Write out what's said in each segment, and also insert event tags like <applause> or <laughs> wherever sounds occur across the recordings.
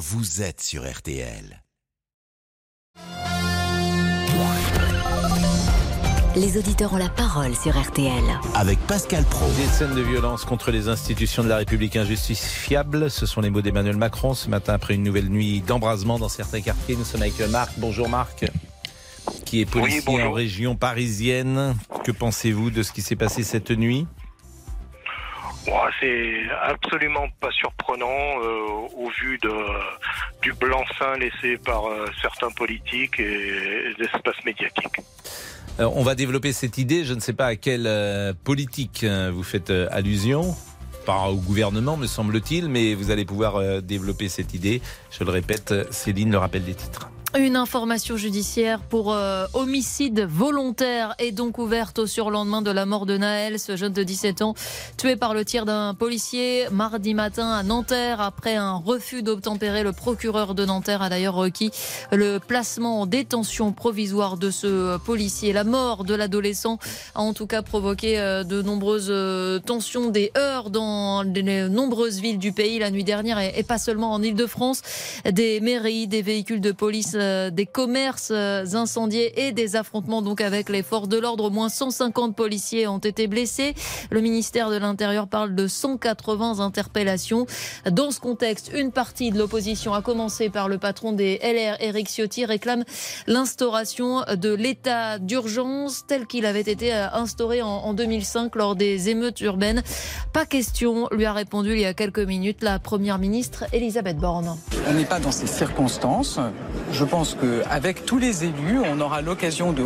vous êtes sur RTL. Les auditeurs ont la parole sur RTL. Avec Pascal Pro. Des scènes de violence contre les institutions de la République injustifiables, ce sont les mots d'Emmanuel Macron ce matin après une nouvelle nuit d'embrasement dans certains quartiers. Nous sommes avec Marc. Bonjour Marc, qui est policier en région parisienne. Que pensez-vous de ce qui s'est passé cette nuit? C'est absolument pas surprenant euh, au vu de, du blanc-seing laissé par euh, certains politiques et l'espace médiatique. Euh, On va développer cette idée. Je ne sais pas à quelle politique vous faites allusion. Pas au gouvernement, me semble-t-il, mais vous allez pouvoir développer cette idée. Je le répète, Céline, le rappel des titres. Une information judiciaire pour euh, homicide volontaire est donc ouverte au surlendemain de la mort de Naël, ce jeune de 17 ans, tué par le tir d'un policier mardi matin à Nanterre. Après un refus d'obtempérer, le procureur de Nanterre a d'ailleurs requis le placement en détention provisoire de ce policier. La mort de l'adolescent a en tout cas provoqué euh, de nombreuses euh, tensions, des heurts dans les nombreuses villes du pays la nuit dernière et pas seulement en Ile-de-France. Des mairies, des véhicules de police, euh, des commerces euh, incendiés et des affrontements donc avec les forces de l'ordre. Au moins 150 policiers ont été blessés. Le ministère de l'Intérieur parle de 180 interpellations. Dans ce contexte, une partie de l'opposition, à commencer par le patron des LR, Éric Ciotti, réclame l'instauration de l'état d'urgence tel qu'il avait été euh, instauré en, en 2005 lors des émeutes urbaines. Pas question, lui a répondu il y a quelques minutes la première ministre Elisabeth Borne. On n'est pas dans ces circonstances. Pense qu'avec tous les élus, on aura l'occasion de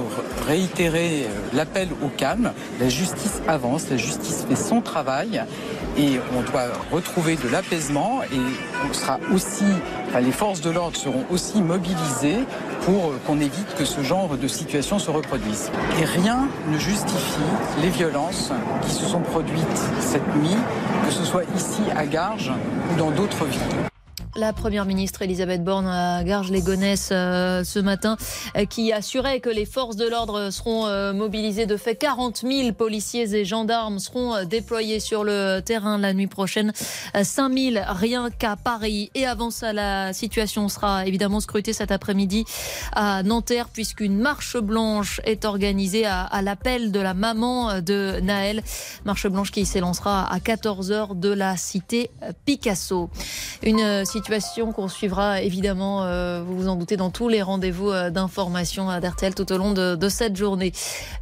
réitérer euh, l'appel au calme. La justice avance, la justice fait son travail et on doit retrouver de l'apaisement et on sera aussi, les forces de l'ordre seront aussi mobilisées pour euh, qu'on évite que ce genre de situation se reproduise. Et rien ne justifie les violences qui se sont produites cette nuit, que ce soit ici à Garges ou dans d'autres villes. La première ministre Elisabeth Borne à Garges-les-Gonesse euh, ce matin, euh, qui assurait que les forces de l'ordre seront euh, mobilisées. De fait, 40 000 policiers et gendarmes seront déployés sur le terrain la nuit prochaine. 5 000 rien qu'à Paris. Et avant ça, la situation sera évidemment scrutée cet après-midi à Nanterre, puisqu'une marche blanche est organisée à, à l'appel de la maman de Naël. Marche blanche qui s'élancera à 14h de la cité Picasso. Situation qu'on suivra évidemment, euh, vous vous en doutez, dans tous les rendez-vous euh, d'information à d'RTL tout au long de, de cette journée.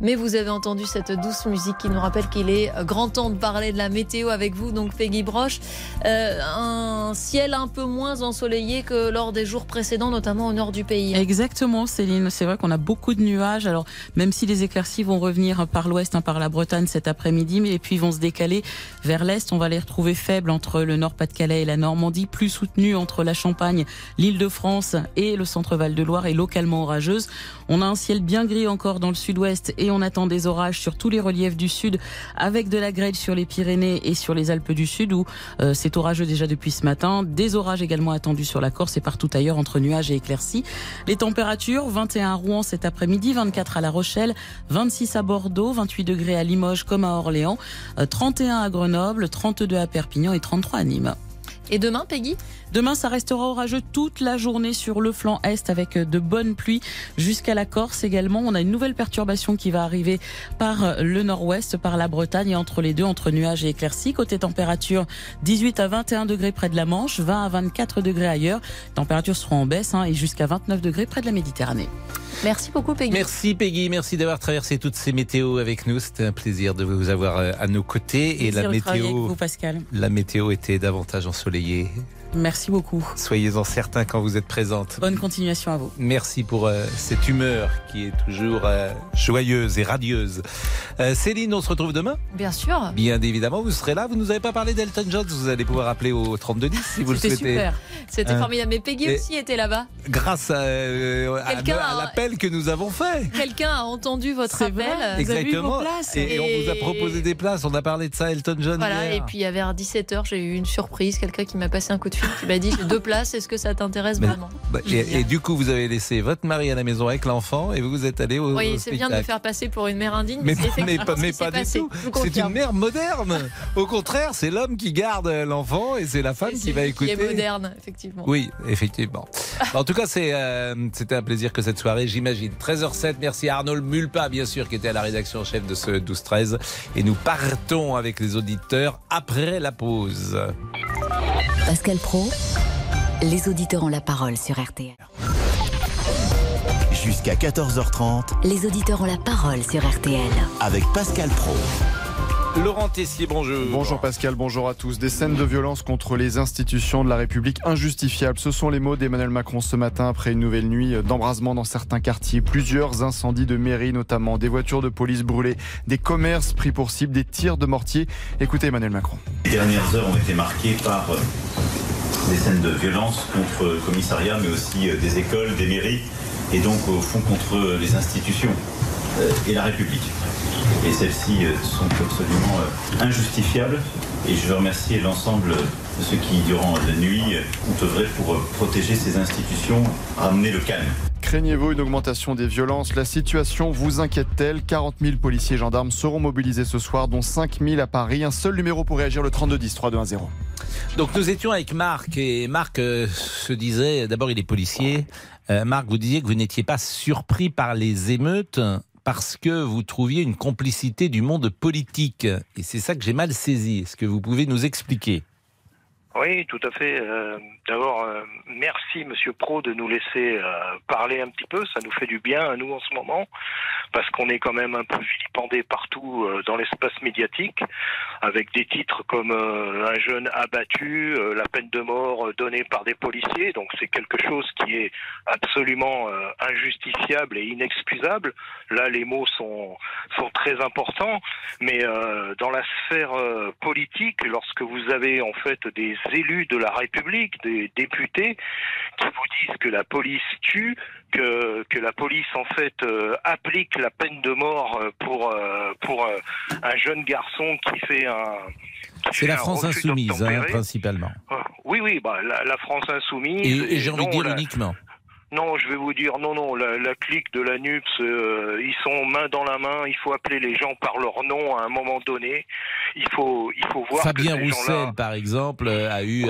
Mais vous avez entendu cette douce musique qui nous rappelle qu'il est euh, grand temps de parler de la météo avec vous, donc Peggy Broche. Euh, un ciel un peu moins ensoleillé que lors des jours précédents, notamment au nord du pays. Exactement, Céline. C'est vrai qu'on a beaucoup de nuages. Alors, même si les éclaircies vont revenir par l'ouest, hein, par la Bretagne cet après-midi, mais puis vont se décaler vers l'est, on va les retrouver faibles entre le Nord-Pas-de-Calais et la Normandie, plus entre la Champagne, l'Île-de-France et le centre Val-de-Loire et localement orageuse. On a un ciel bien gris encore dans le sud-ouest et on attend des orages sur tous les reliefs du sud avec de la grêle sur les Pyrénées et sur les Alpes du Sud où euh, c'est orageux déjà depuis ce matin. Des orages également attendus sur la Corse et partout ailleurs entre nuages et éclaircies. Les températures 21 à Rouen cet après-midi, 24 à La Rochelle, 26 à Bordeaux, 28 degrés à Limoges comme à Orléans, euh, 31 à Grenoble, 32 à Perpignan et 33 à Nîmes. Et demain, Peggy? Demain, ça restera orageux toute la journée sur le flanc est avec de bonnes pluies jusqu'à la Corse également. On a une nouvelle perturbation qui va arriver par le nord-ouest, par la Bretagne et entre les deux, entre nuages et éclaircies. Côté température, 18 à 21 degrés près de la Manche, 20 à 24 degrés ailleurs. Températures seront en baisse hein, et jusqu'à 29 degrés près de la Méditerranée. Merci beaucoup, Peggy. Merci Peggy, merci d'avoir traversé toutes ces météos avec nous. C'était un plaisir de vous avoir euh, à nos côtés. Et la météo, vous, Pascal. la météo était davantage ensoleillée. Merci beaucoup. Soyez-en certains quand vous êtes présente. Bonne continuation à vous. Merci pour euh, cette humeur qui est toujours euh, joyeuse et radieuse. Euh, Céline, on se retrouve demain? Bien sûr. Bien évidemment, vous serez là. Vous nous avez pas parlé d'Elton John. Vous allez pouvoir appeler au 3210 si vous le C'était souhaitez. super. C'était Hein? formidable. Mais Peggy Et- aussi était là-bas. Grâce à, euh, l'appel que nous avons fait. Quelqu'un a entendu votre appel. vrai. Vous avez eu vos Exactement. places. Et, et on vous a proposé des places. On a parlé de ça, Elton John. Voilà, hier. et puis vers 17h, j'ai eu une surprise, quelqu'un qui m'a passé un coup de fil qui m'a dit j'ai deux places, est-ce que ça t'intéresse vraiment bah, et, du coup, vous avez laissé votre mari à la maison avec l'enfant et vous vous êtes allé au. Oui, c'est bien de me faire passer pour une mère indigne, mais, mais, pas, mais pas du tout. C'est une mère moderne. Au contraire, c'est l'homme qui garde l'enfant et c'est la femme qui va écouter. Qui est moderne, effectivement. Oui, effectivement. en tout cas, euh, c'était un plaisir que cette soirée, j'imagine. 13h07, merci à Arnaud Mulpa, bien sûr, qui était à la rédaction chef de ce 12-13. Et nous partons avec les auditeurs après la pause. Pascal Pro, les auditeurs ont la parole sur RTL. Jusqu'à 14h30, les auditeurs ont la parole sur RTL. Avec Pascal Pro. Laurent Tessier, bonjour. Bonjour Pascal, bonjour à tous. Des scènes de violence contre les institutions de la République injustifiables. Ce sont les mots d'Emmanuel Macron ce matin après une nouvelle nuit d'embrasement dans certains quartiers. Plusieurs incendies de mairie notamment, des voitures de police brûlées, des commerces pris pour cible, des tirs de mortier. Écoutez Emmanuel Macron. Les dernières heures ont été marquées par euh, des scènes de violence contre le commissariat, mais aussi euh, des écoles, des mairies, et donc au fond contre les institutions euh, et la République et celles-ci euh, sont absolument injustifiables. Et je veux remercier l'ensemble de ceux qui, durant la nuit, ont œuvré pour protéger ces institutions, ramener le calme. Craignez-vous une augmentation des violences? La situation vous inquiète-t-elle? 40 000 policiers et gendarmes seront mobilisés ce soir, dont 5 000 à Paris. Un seul numéro pour réagir, le 3210 3210. Donc nous étions avec Marc et Marc se disait, d'abord il est policier, Marc vous disiez que vous n'étiez pas surpris par les émeutes parce que vous trouviez une complicité du monde politique. Et c'est ça que j'ai mal saisi. Est-ce que vous pouvez nous expliquer? Oui, tout à fait. Euh, d'abord, euh, merci Monsieur Pro de nous laisser euh, parler un petit peu. Ça nous fait du bien à nous en ce moment, parce qu'on est quand même un peu vilipendé partout dans l'espace médiatique, avec des titres comme un jeune abattu, la peine de mort donnée par des policiers. Donc c'est quelque chose qui est absolument injustifiable et inexcusable. Là, les mots sont sont très importants, mais dans la sphère politique, lorsque vous avez en fait des élus de la République, des députés, qui vous disent que la police tue, que, que la police en fait euh, applique la peine de mort euh, pour, euh, pour un jeune garçon qui fait un... C'est la France insoumise, hein, principalement. Oui, oui, bah, la, France insoumise. Et, j'ai envie de dire uniquement. Non, je vais vous dire, non, non, la, clique de la NUPS, euh, ils sont main dans la main, il faut appeler les gens par leur nom à un moment donné. Il faut, il faut voir. Fabien Roussel, par exemple, a eu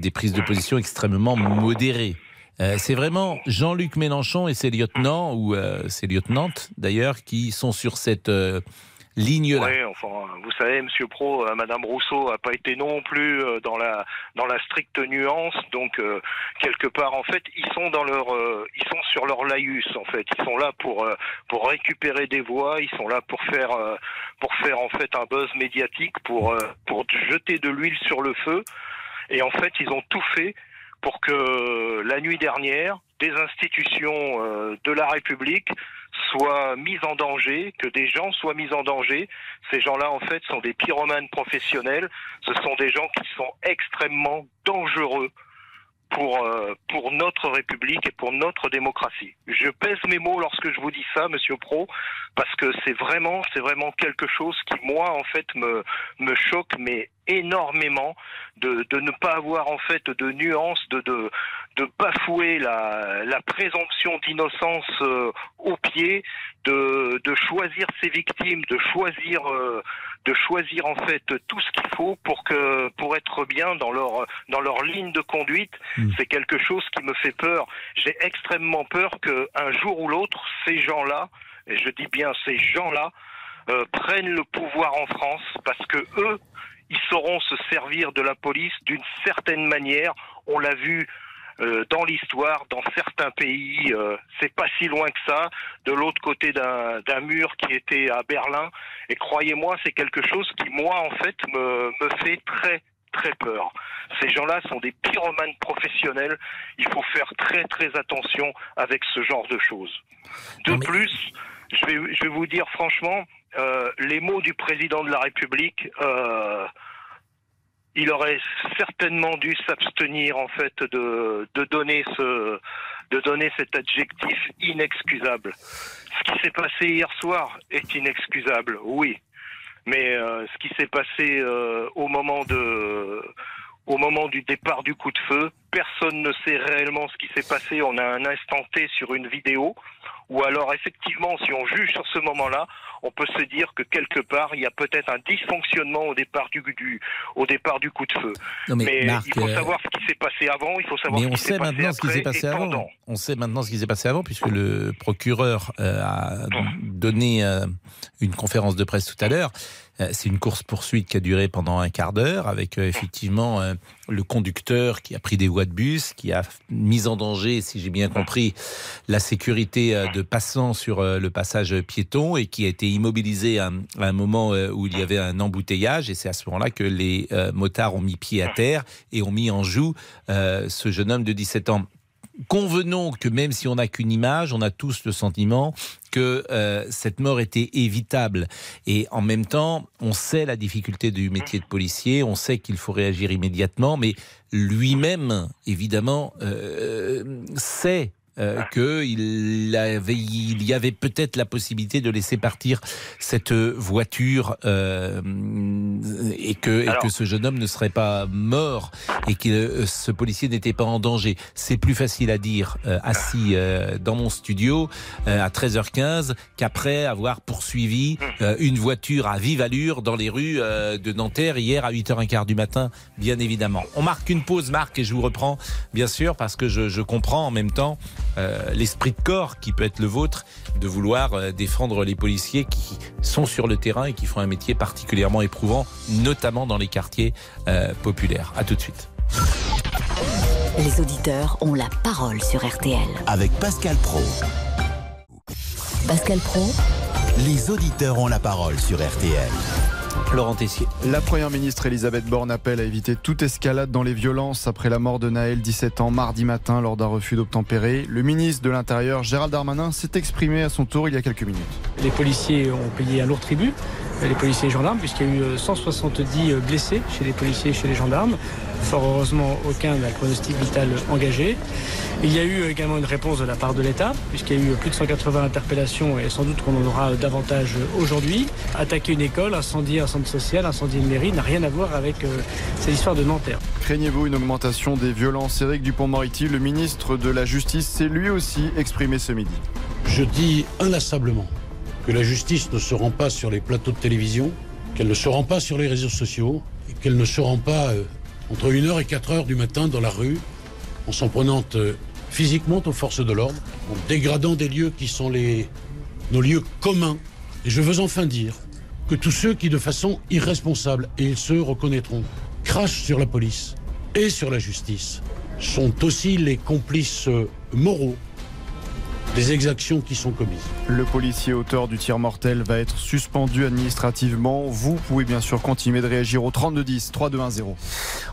des prises de position extrêmement modérées. Euh, c'est vraiment Jean-Luc Mélenchon et ses lieutenants, ou euh, ses lieutenantes d'ailleurs, qui sont sur cette ligne Oui, enfin, vous savez, Monsieur Pro, euh, Madame Rousseau a pas été non plus euh, dans la dans la stricte nuance. Donc euh, quelque part, en fait, ils sont dans leur, ils sont sur leur laïus. En fait, ils sont là pour pour récupérer des voix. Ils sont là pour faire pour faire en fait un buzz médiatique, pour pour jeter de l'huile sur le feu. Et en fait, ils ont tout fait pour que la nuit dernière, des institutions de la République soient mis en danger, que des gens soient mis en danger. Ces gens-là, en fait, sont des pyromanes professionnels. Ce sont des gens qui sont extrêmement dangereux pour, euh, pour notre République et pour notre démocratie. Je pèse mes mots lorsque je vous dis ça, Monsieur Pro, parce que c'est vraiment, c'est vraiment quelque chose qui, moi, en fait, me, me choque, mais énormément de, de ne pas avoir en fait de nuances, de, de, de bafouer la, la présomption d'innocence euh, au pied, de, de choisir ses victimes, de choisir euh, de choisir en fait tout ce qu'il faut pour que pour être bien dans leur dans leur ligne de conduite. Hmm. C'est quelque chose qui me fait peur. J'ai extrêmement peur que un jour ou l'autre ces gens-là, et je dis bien ces gens-là, euh, prennent le pouvoir en France parce que eux, ils sauront se servir de la police d'une certaine manière. On l'a vu euh, dans l'histoire, dans certains pays, euh, c'est pas si loin que ça, de l'autre côté d'un mur qui était à Berlin. Et croyez-moi, c'est quelque chose qui, moi, en fait, me, me fait très très peur. Ces gens-là sont des pyromanes professionnels. Il faut faire très très attention avec ce genre de choses. De plus, je vais, je vais vous dire franchement, euh, les mots du président de la République, euh, il aurait certainement dû s'abstenir en fait de, de donner ce de donner cet adjectif inexcusable. Ce qui s'est passé hier soir est inexcusable, oui. Mais euh, ce qui s'est passé euh, au moment de au moment du départ du coup de feu. Personne ne sait réellement ce qui s'est passé. On a un instant T sur une vidéo. Ou alors, effectivement, si on juge sur ce moment-là, on peut se dire que quelque part, il y a peut-être un dysfonctionnement au départ du, du, au départ du coup de feu. Non, mais, Marc, il faut euh, savoir ce qui s'est passé avant, il faut savoir Mais ce on qui s'est sait passé maintenant ce qui après s'est passé et avant. pendant. On sait maintenant ce qui s'est passé avant, puisque le procureur euh, a donné euh, une conférence de presse tout à l'heure. Euh, C'est une course-poursuite qui a duré pendant un quart d'heure, avec euh, effectivement euh, le conducteur qui a pris des voies de bus, qui a mis en danger, si j'ai bien compris, la sécurité de passants sur le passage piéton et qui a été immobilisé à, un- moment où il y avait un embouteillage. Et c'est à ce moment-là que les motards ont mis pied à terre et ont mis en joue ce jeune homme de 17 ans. Convenons que même si on n'a qu'une image, on a tous le sentiment que euh, cette mort était évitable. Et en même temps, on sait la difficulté du métier de policier, on sait qu'il faut réagir immédiatement, mais lui-même, évidemment, euh, sait euh, qu'il avait, il y avait peut-être la possibilité de laisser partir cette voiture euh, et, que, et Alors- que ce jeune homme ne serait pas mort et que euh, ce policier n'était pas en danger. C'est plus facile à dire euh, assis euh, dans mon studio euh, à 13h15 qu'après avoir poursuivi euh, une voiture à vive allure dans les rues euh, de Nanterre hier à 8h15 du matin, bien évidemment. On marque une pause, Marc, et je vous reprends, bien sûr, parce que je, je comprends en même temps euh, l'esprit de corps qui peut être le vôtre de vouloir euh, défendre les policiers qui sont sur le terrain et qui font un métier particulièrement éprouvant, notamment dans les quartiers euh, populaires. À tout de suite. Les auditeurs ont la parole sur RTL. Avec Pascal Pro. Pascal Pro, Les auditeurs ont la parole sur RTL. Laurent Tessier. La première ministre Elisabeth Borne appelle à éviter toute escalade dans les violences après la mort de Naël, 17 ans, mardi matin, lors d'un refus d'obtempérer. Le ministre de l'Intérieur, Gérald Darmanin, s'est exprimé à son tour il y a quelques minutes. Les policiers ont payé un lourd tribut, les policiers et gendarmes, puisqu'il y a eu euh, 170 blessés chez les policiers et chez les gendarmes. Fort heureusement, aucun n'a le pronostic vital engagé. Il y a eu également une réponse de la part de l'État, puisqu'il y a eu plus de 180 interpellations et sans doute qu'on en aura davantage aujourd'hui. Attaquer une école, incendier un centre social, incendier une mairie n'a rien à voir avec euh, cette histoire de Nanterre. Craignez-vous une augmentation des violences Éric Dupont-Moretti, le ministre de la Justice, s'est lui aussi exprimé ce midi. Je dis inlassablement que la justice ne se rend pas sur les plateaux de télévision, qu'elle ne se rend pas sur les réseaux sociaux, et qu'elle ne se rend pas euh, entre 1h et 4h du matin dans la rue, en s'en prenant euh, physiquement aux forces de l'ordre, en dégradant des lieux qui sont nos lieux communs. Et je veux enfin dire que tous ceux qui, de façon irresponsable, et ils se reconnaîtront, crachent sur la police et sur la justice, sont aussi les complices euh, moraux des exactions qui sont commises. Le policier auteur du tir mortel va être suspendu administrativement. Vous pouvez bien sûr continuer de réagir au 3210 3210.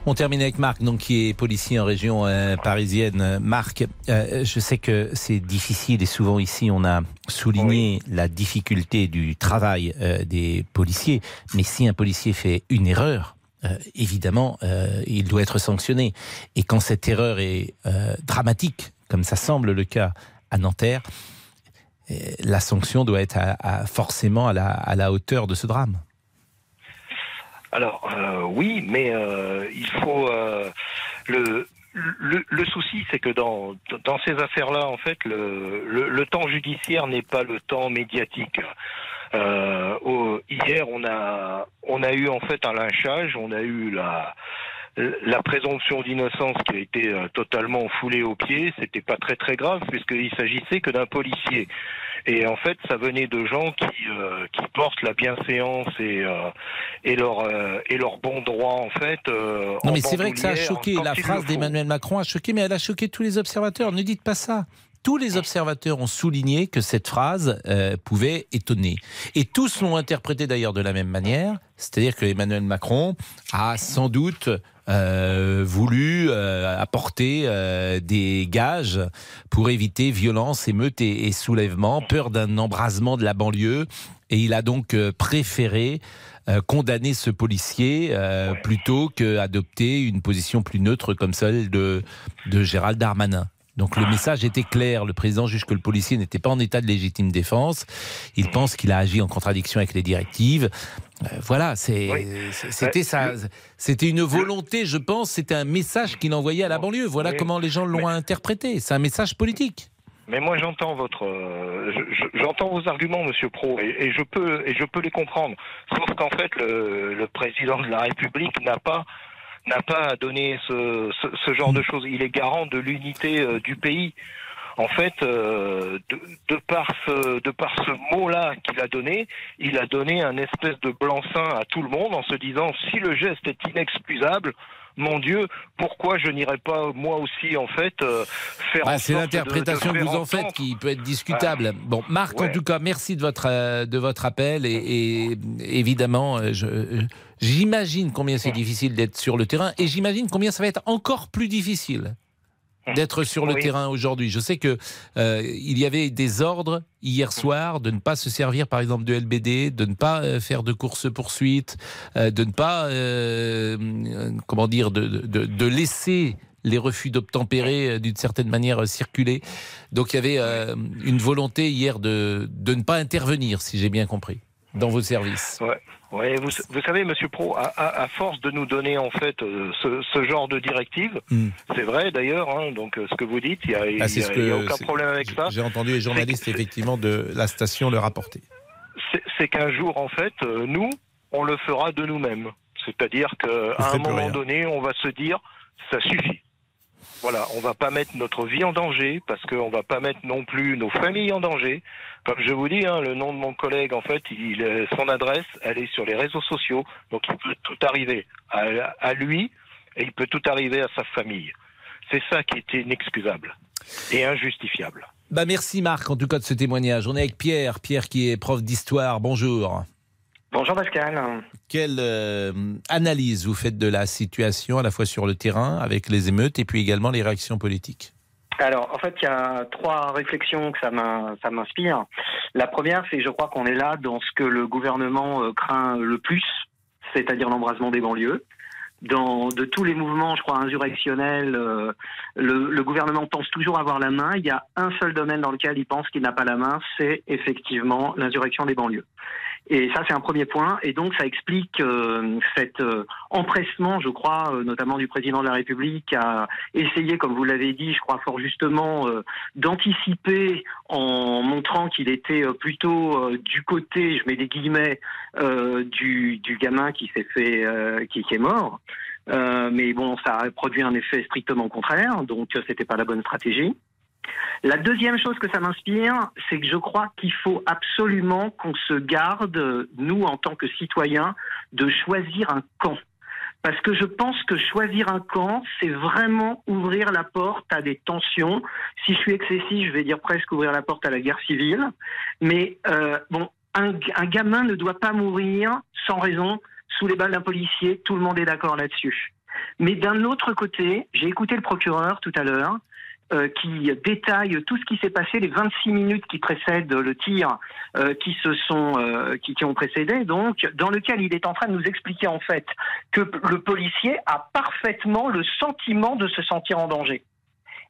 On termine avec Marc, donc qui est policier en région euh, parisienne. Marc, euh, je sais que c'est difficile et souvent ici on a souligné la difficulté du travail euh, des policiers. Mais si un policier fait une erreur, euh, évidemment, euh, il doit être sanctionné. Et quand cette erreur est euh, dramatique, comme ça semble le cas à Nanterre, la sanction doit être forcément à la, hauteur de ce drame. Alors euh, oui, mais euh, il faut euh, le, souci, c'est que dans ces affaires-là, en fait, le temps judiciaire n'est pas le temps médiatique. Hier, on a on a eu en fait un lynchage, on a eu la la présomption d'innocence qui a été euh, totalement foulée aux pieds, c'était pas très très grave puisqu'il s'agissait que d'un policier. Et en fait, ça venait de gens qui euh, qui portent la bienséance et euh, et leur euh, et leur bon droit en fait. Non, mais c'est vrai que ça a choqué. La phrase d'Emmanuel Macron a choqué, mais elle a choqué tous les observateurs. Ne dites pas ça. Tous les observateurs ont souligné que cette phrase pouvait étonner. Et tous l'ont interprété d'ailleurs de la même manière. C'est-à-dire que Emmanuel Macron a sans doute euh, voulu euh, apporter euh, des gages pour éviter violence, émeute et, et soulèvement, peur d'un embrasement de la banlieue. Et il a donc préféré condamner ce policier plutôt qu'adopter une position plus neutre comme celle de, de Gérald Darmanin. Donc le message était clair. Le président juge que le policier n'était pas en état de légitime défense. Il pense qu'il a agi en contradiction avec les directives. Euh, voilà, c'était ça. C'était une volonté, je pense. C'était un message qu'il envoyait à la banlieue. Voilà comment les gens l'ont interprété. C'est un message politique. Mais moi j'entends votre, euh, j'entends vos arguments, Monsieur Pro, et, je peux et je peux les comprendre. Sauf qu'en fait le, le, président de la République n'a pas n'a pas donné ce, ce, ce, genre de choses. Il est garant de l'unité euh, du pays. En fait, euh, de, de, par ce, de par ce mot-là qu'il a donné, il a donné un espèce de blanc-seing à tout le monde en se disant si le geste est inexcusable, mon Dieu, pourquoi je n'irais pas moi aussi en fait euh, faire bah, C'est l'interprétation que vous en faites qui peut être discutable. Ah. bon, Marc, en tout cas, merci de votre euh, de votre appel et, évidemment, euh, j'imagine combien c'est difficile d'être sur le terrain et j'imagine combien ça va être encore plus difficile d'être sur le terrain aujourd'hui. Je sais que euh, il y avait des ordres hier soir de ne pas se servir, par exemple, de LBD, de ne pas euh, faire de course poursuite, euh, de ne pas, comment dire, de, de, de, laisser les refus d'obtempérer d'une certaine manière circuler. Donc il y avait une volonté hier de, de ne pas intervenir, si j'ai bien compris, dans vos services. Ouais. Oui, vous, vous, savez, Monsieur Pro, à, à, force de nous donner en fait euh, ce, ce genre de directive, hmm. c'est vrai d'ailleurs, hein, donc euh, ce que vous dites, il n'y a, ah, a, aucun problème avec ça. J'ai entendu les journalistes effectivement de la station le rapporter. C'est qu'un jour, en fait, euh, nous, on le fera de nous-mêmes. C'est-à-dire qu'à un moment donné, on va se dire, ça suffit. Voilà, on va pas mettre notre vie en danger parce qu'on va pas mettre non plus nos familles en danger. Comme je vous dis, hein, le nom de mon collègue, en fait, il, son adresse, elle est sur les réseaux sociaux, donc il peut tout arriver à, lui et il peut tout arriver à sa famille. C'est ça qui est inexcusable et injustifiable. Bah merci Marc en tout cas de ce témoignage. On est avec Pierre, Pierre qui est prof d'histoire. Bonjour. Bonjour Pascal. Quelle euh, analyse vous faites de la situation à la fois sur le terrain avec les émeutes et puis également les réactions politiques? Alors, en fait, il y a trois réflexions que ça m'inspire. La première, c'est je crois qu'on est là dans ce que le gouvernement euh, craint le plus, c'est-à-dire l'embrasement des banlieues. Dans de tous les mouvements, je crois, insurrectionnels, euh, le, le, gouvernement pense toujours avoir la main. Il y a un seul domaine dans lequel il pense qu'il n'a pas la main, c'est effectivement l'insurrection des banlieues. Et ça, c'est un premier point. Et donc, ça explique euh, cet euh, empressement, je crois, euh, notamment du président de la République, à essayer, comme vous l'avez dit, je crois fort justement, d'anticiper en montrant qu'il était plutôt du côté, je mets des guillemets, du, du, gamin qui s'est fait, qui, qui, est mort. mais bon, ça a produit un effet strictement contraire, donc c'était pas la bonne stratégie. La deuxième chose que ça m'inspire, c'est que je crois qu'il faut absolument qu'on se garde, nous en tant que citoyens, de choisir un camp. Parce que je pense que choisir un camp, c'est vraiment ouvrir la porte à des tensions. Si je suis excessif, je vais dire presque ouvrir la porte à la guerre civile. Mais euh, bon, un, un gamin ne doit pas mourir sans raison sous les balles d'un policier. Tout le monde est d'accord là-dessus. Mais d'un autre côté, j'ai écouté le procureur tout à l'heure. Euh, qui détaille tout ce qui s'est passé les 26 minutes qui précèdent le tir, euh, qui se sont, euh, qui, ont précédé, donc dans lequel il est en train de nous expliquer en fait que le policier a parfaitement le sentiment de se sentir en danger.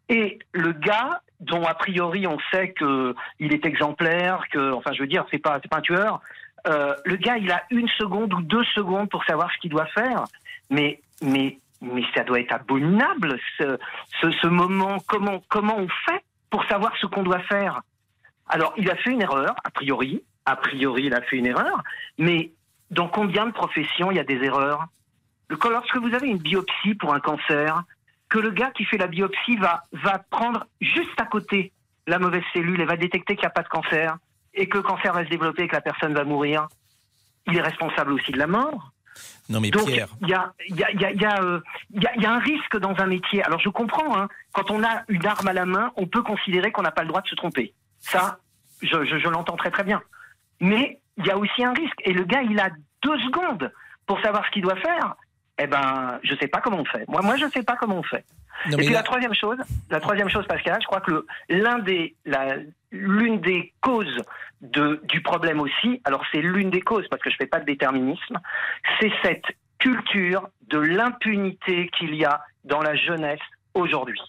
Et le gars, dont a priori on sait que il est exemplaire, que, enfin, je veux dire, c'est pas, c'est pas un tueur. le gars, il a une seconde ou deux secondes pour savoir ce qu'il doit faire, mais, mais mais ça doit être abominable ce, moment. Comment, comment on fait pour savoir ce qu'on doit faire? Alors, il a fait une erreur, a priori. A priori, il a fait une erreur. Mais dans combien de professions il y a des erreurs? Lorsque vous avez une biopsie pour un cancer, que le gars qui fait la biopsie va, va prendre juste à côté la mauvaise cellule et va détecter qu'il n'y a pas de cancer, et que le cancer va se développer et que la personne va mourir, il est responsable aussi de la mort. Non mais Donc, Pierre. Il y a, y, a, y, a, y, a, euh, y a, un risque dans un métier. Alors je comprends, hein, quand on a une arme à la main, on peut considérer qu'on n'a pas le droit de se tromper. Ça, je, je, je l'entends très très bien. Mais il y a aussi un risque. Et le gars, il a deux secondes pour savoir ce qu'il doit faire. Eh ben, je sais pas comment on fait. Moi, moi, je sais pas comment on fait. et puis la troisième chose, la troisième chose, Pascal, je crois que l'un des, l'une des causes de, du problème aussi, alors c'est l'une des causes parce que je fais pas de déterminisme, c'est cette culture de l'impunité qu'il y a dans la jeunesse aujourd'hui.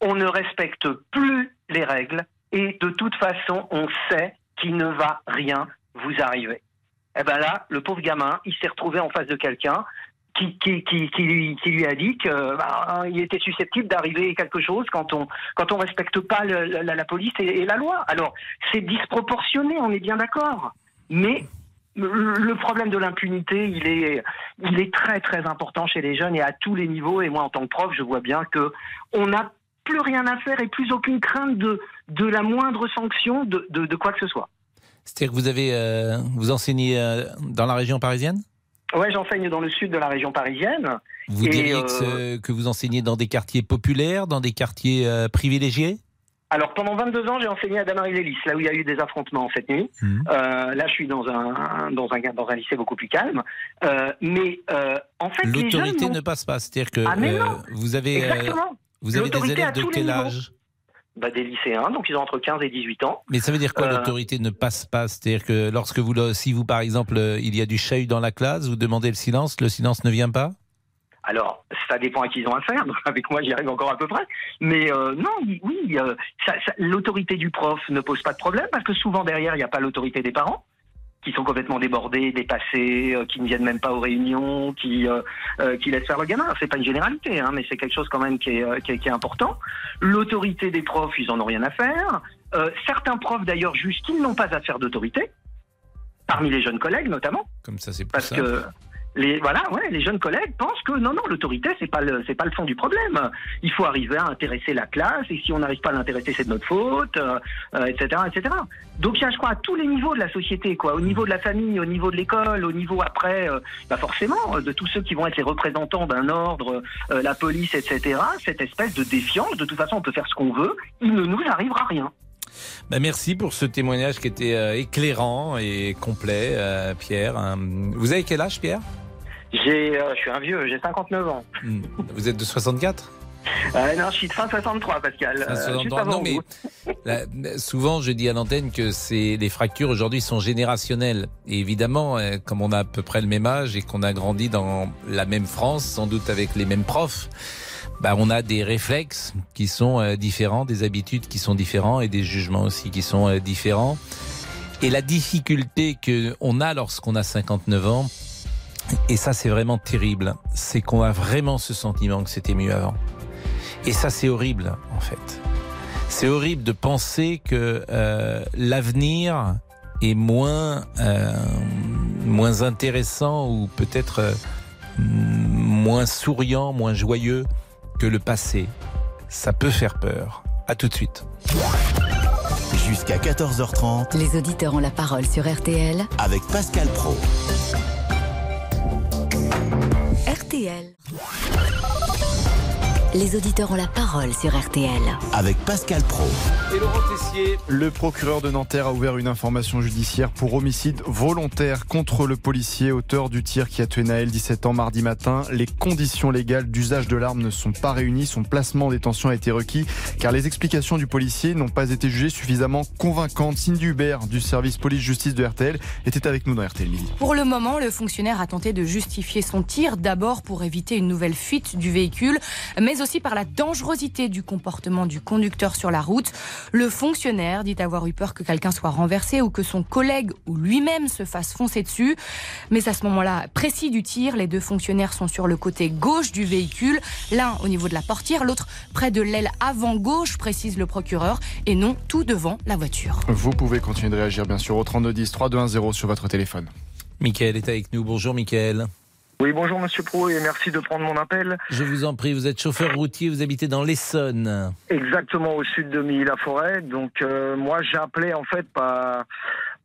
on ne respecte plus les règles et de toute façon, on sait qu'il ne va rien vous arriver. Et ben là, le pauvre gamin, il s'est retrouvé en face de quelqu'un qui, lui, a dit qu'il était susceptible d'arriver quelque chose quand on quand respecte pas la, police et, la loi. Alors c'est disproportionné, on est bien d'accord, mais le problème de l'impunité, il est, très très important chez les jeunes et à tous les niveaux. Et moi, en tant que prof, je vois bien que on n'a plus rien à faire et plus aucune crainte de, la moindre sanction de, quoi que ce soit. C'est-à-dire que euh, vous enseignez euh, dans la région parisienne? Ouais, j'enseigne dans le sud de la région parisienne. Vous et diriez que, euh... que, vous enseignez dans des quartiers populaires, dans des quartiers euh, privilégiés? Alors pendant 22 ans, j'ai enseigné à Damarie-les-Lys, là où il y a eu des affrontements cette nuit. Mmh. Euh, là, je suis dans un dans un dans un lycée beaucoup plus calme. Euh, mais euh, en fait, l'autorité ne passe pas, c'est-à-dire que ah, vous avez vous avez des élèves de quel âge? Bah, des lycéens, donc ils ont entre 15 et 18 ans. Mais ça veut dire quoi l'autorité ne passe pas? C'est-à-dire que lorsque vous, si vous par exemple, il y a du chahut dans la classe, vous demandez le silence, le silence ne vient pas? Alors, ça dépend à qui ils ont affaire. Avec moi, j'y arrive encore à peu près. Mais euh, non, oui, euh, l'autorité du prof ne pose pas de problème parce que souvent derrière, il n'y a pas l'autorité des parents qui sont complètement débordés, dépassés, euh, qui ne viennent même pas aux réunions, qui euh, euh, qui laissent faire le gamin. C'est pas une généralité, hein, mais c'est quelque chose quand même qui est, qui est, qui est important. L'autorité des profs, ils en ont rien à faire. certains profs d'ailleurs jugent qu'ils n'ont pas à faire d'autorité, parmi les jeunes collègues notamment. Comme ça, c'est parce que les voilà, ouais, les jeunes collègues pensent que non, non, l'autorité c'est pas le c'est pas le fond du problème. Il faut arriver à intéresser la classe et si on n'arrive pas à l'intéresser, c'est de notre faute, euh, etc., etc. Donc il y a, je crois, à tous les niveaux de la société, quoi, au niveau de la famille, au niveau de l'école, au niveau après, euh, bah forcément, de tous ceux qui vont être les représentants d'un ordre, euh, la police, etc. Cette espèce de défiance, de toute façon, on peut faire ce qu'on veut, il ne nous arrivera rien. Ben merci pour ce témoignage qui était euh, éclairant et complet, euh, Pierre. Vous avez quel âge, Pierre? J'ai, euh, Je suis un vieux, j'ai 59 ans. Hmm. Vous êtes de 64 euh, non, je suis de fin 63, Pascal. Fin 63. non, mais là, <laughs> souvent, je dis à l'antenne que c'est les fractures aujourd'hui sont générationnelles. Et évidemment, comme on a à peu près le même âge et qu'on a grandi dans la même France, sans doute avec les mêmes profs, bah, on a des réflexes qui sont euh, différents, des habitudes qui sont différents et des jugements aussi qui sont euh, différents. Et la difficulté que on a lorsqu'on a 59 ans, et ça c'est vraiment terrible, c'est qu'on a vraiment ce sentiment que c'était mieux avant. Et ça c'est horrible en fait. C'est horrible de penser que euh, l'avenir est moins euh, moins intéressant ou peut-être euh, moins souriant, moins joyeux que le passé, ça peut faire peur. À tout de suite. Jusqu'à 14h30. Les auditeurs ont la parole sur RTL. Avec Pascal Pro. RTL. Les auditeurs ont la parole sur RTL. Avec Pascal Pro. Et Laurent Tessier. Le procureur de Nanterre a ouvert une information judiciaire pour homicide volontaire contre le policier auteur du tir qui a tué Naël, 17 ans, mardi matin. Les conditions légales d'usage de l'arme ne sont pas réunies. Son placement en détention a été requis car les explications du policier n'ont pas été jugées suffisamment convaincantes. Cindy Hubert du service police-justice de RTL était avec nous dans RTL Midi. Pour le moment, le fonctionnaire a tenté de justifier son tir, d'abord pour éviter une nouvelle fuite du véhicule, mais aussi par la dangerosité du comportement du conducteur sur la route. Le fonctionnaire dit avoir eu peur que quelqu'un soit renversé ou que son collègue ou lui-même se fasse foncer dessus. Mais à ce moment-là précis du tir, les deux fonctionnaires sont sur le côté gauche du véhicule, l'un au niveau de la portière, l'autre près de l'aile avant gauche, précise le procureur, et non tout devant la voiture. Vous pouvez continuer de réagir bien sûr au 3210 3210 sur votre téléphone. Michael est avec nous. Bonjour Michael. Oui, bonjour Monsieur Pro et merci de prendre mon appel. Je vous en prie, vous êtes chauffeur routier, vous habitez dans l'Essonne. Exactement au sud de Milly-la-Forêt. Donc euh, moi j'ai appelé en fait pas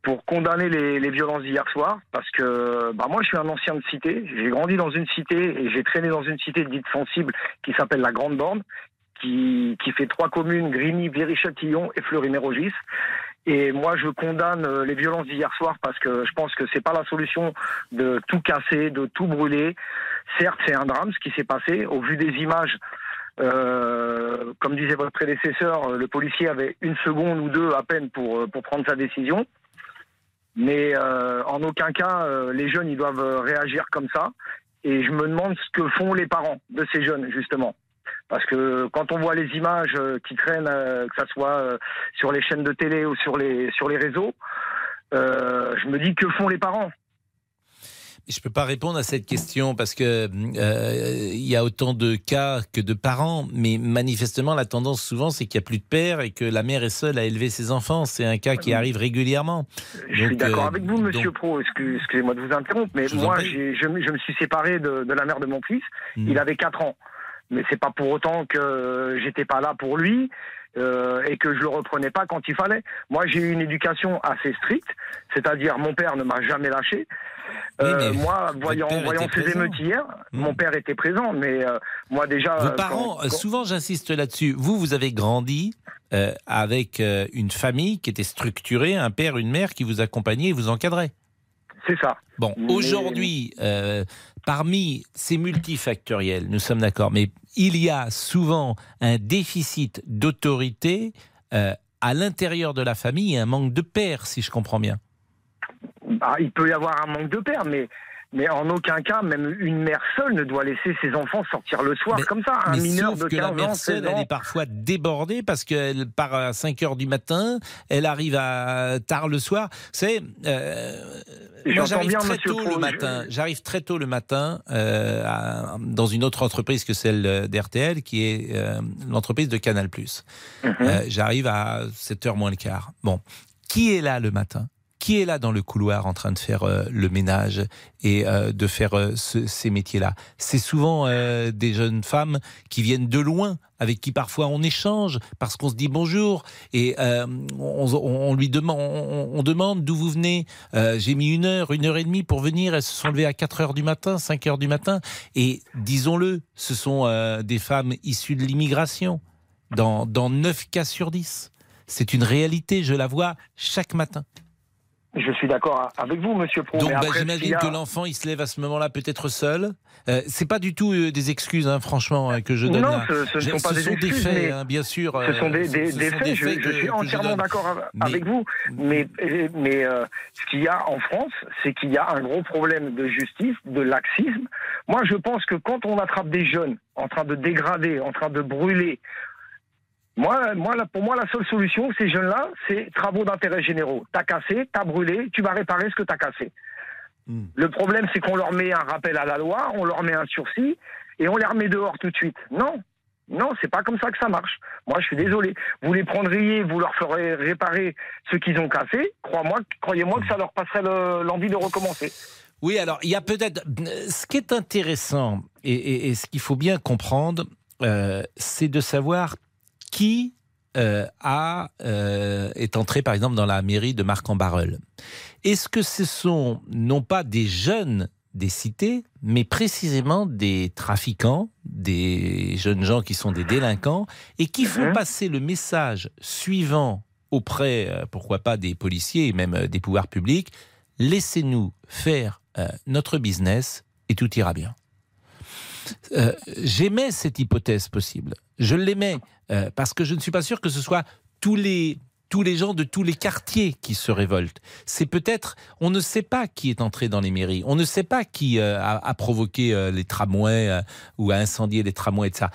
pour condamner les, les violences d'hier soir parce que bah moi je suis un ancien de cité, j'ai grandi dans une cité et j'ai traîné dans une cité dite sensible qui s'appelle la Grande Bande qui, qui fait trois communes, Grigny, Viry-Châtillon et Fleury-Mérogis. Et moi, je condamne euh, les violences d'hier soir parce que je pense que c'est pas la solution de tout casser, de tout brûler. Certes, c'est un drame ce qui s'est passé. Au vu des images, euh, comme disait votre prédécesseur, le policier avait une seconde ou deux à peine pour euh, pour prendre sa décision. Mais euh, en aucun cas, euh, les jeunes ils doivent réagir comme ça. Et je me demande ce que font les parents de ces jeunes justement. Parce que quand on voit les images euh, qui traînent, euh, que ça soit euh, sur les chaînes de télé ou sur les sur les réseaux, euh, je me dis que font les parents Je ne peux pas répondre à cette question parce que euh, il y a autant de cas que de parents, mais manifestement la tendance souvent c'est qu'il n'y a plus de père et que la mère est seule à élever ses enfants. C'est un cas qui arrive régulièrement. Je suis d'accord euh, avec vous, Monsieur donc- Pro. Excuse- Excusez-moi de vous interrompre, mais vous moi, je, me- je me suis séparé de, de la mère de mon fils. Hmm. Il avait 4 ans, mais c'est pas pour autant que j'étais pas là pour lui. euh, et que je le reprenais pas quand il fallait. Moi, j'ai eu une éducation assez stricte, c'est-à-dire mon père ne m'a jamais lâché. Euh, moi, voyant, voyant ces émeutes hier, Hmm. mon père était présent, mais euh, moi déjà. Vos euh, parents, quand- quand- souvent j'insiste là-dessus, vous, vous avez grandi avec une famille qui était structurée, un père, une mère qui vous accompagnait et vous encadrait. C'est ça. Bon, Mais- aujourd'hui, parmi ces multifactoriels, nous sommes d'accord, mais il y a souvent un déficit d'autorité euh, à l'intérieur de la famille un manque de père, si je comprends bien. Ah, il peut y avoir un manque de père, mais, mais en aucun cas, même une mère seule ne doit laisser ses enfants sortir le soir comme ça. Un mineur sauf de que 15 la mère ans, seule, 16 elle est parfois débordée parce qu'elle part à 5 heures du matin, elle arrive à tard le soir. Savez, euh, moi j'arrive très tôt Pro, le matin. J'arrive très tôt le matin euh, à- dans une autre entreprise que celle d'RTL, qui est euh, l'entreprise de Canal+. Mhm. Euh, J'arrive à 7h moins le quart. Bon, qui est là le matin? Qui est là dans le couloir en train de faire euh, le ménage et euh, de faire euh, ce- ces métiers-là C'est souvent des jeunes femmes qui viennent de loin, avec qui parfois on échange parce qu'on se dit bonjour et on, lui demande, d'où vous venez. J'ai mis une heure, une heure et demie pour venir. Elles se sont levées à 4 heures du matin, 5 heures du matin. Et disons-le, ce sont des femmes issues de l'immigration dans, dans 9 cas sur 10. C'est une réalité, je la vois chaque matin. Je suis d'accord avec vous, monsieur Pro. Donc bah, j'imagine a- que l'enfant il se lève à ce moment-là peut-être seul. Euh, c'est pas du tout euh, des excuses, hein, franchement, euh, que je donne Non, là. ce, ne sont pas des excuses, faits, mais hein, bien sûr. Ce sont des, euh, des- ce des faits. des je, faits suis entièrement d'accord Mais- avec vous. Mais, mais euh, ce qu'il y a en France, c'est qu'il y a un gros problème de justice, de laxisme. Moi, je pense que quand on attrape des jeunes en train de dégrader, en train de brûler, moi, pour moi, la seule solution, ces jeunes-là, c'est travaux d'intérêt généraux. T'as cassé, t'as brûlé, tu vas réparer ce que t'as cassé. Hmm. Le problème, c'est qu'on leur met un rappel à la loi, on leur met un sursis et on les remet dehors tout de suite. Non, non, c'est pas comme ça que ça marche. Moi, je suis désolé. Vous les prendriez, vous leur ferez réparer ce qu'ils ont cassé. Crois-moi, croyez-moi que ça leur passerait le- l'envie de recommencer. Oui, alors il y a peut-être. Ce qui est intéressant et, et- et ce qu'il faut bien comprendre, euh, c'est de savoir qui euh, a, euh, est entré, par exemple, dans la mairie de Marc-en-Barœul. Est-ce que ce sont non pas des jeunes des cités, mais précisément des trafiquants, des jeunes gens qui sont des délinquants et qui font passer le message suivant auprès, euh, pourquoi pas, des policiers et même des pouvoirs publics, laissez-nous faire euh, notre business et tout ira bien. Euh, J'aimais cette hypothèse possible. Je l'aimais euh, parce que je ne suis pas sûr que ce soit tous les tous les gens de tous les quartiers qui se révoltent. C'est peut-être, on ne sait pas qui est entré dans les mairies, on ne sait pas qui euh, a, provoqué les tramways ou a incendié les tramways et ça.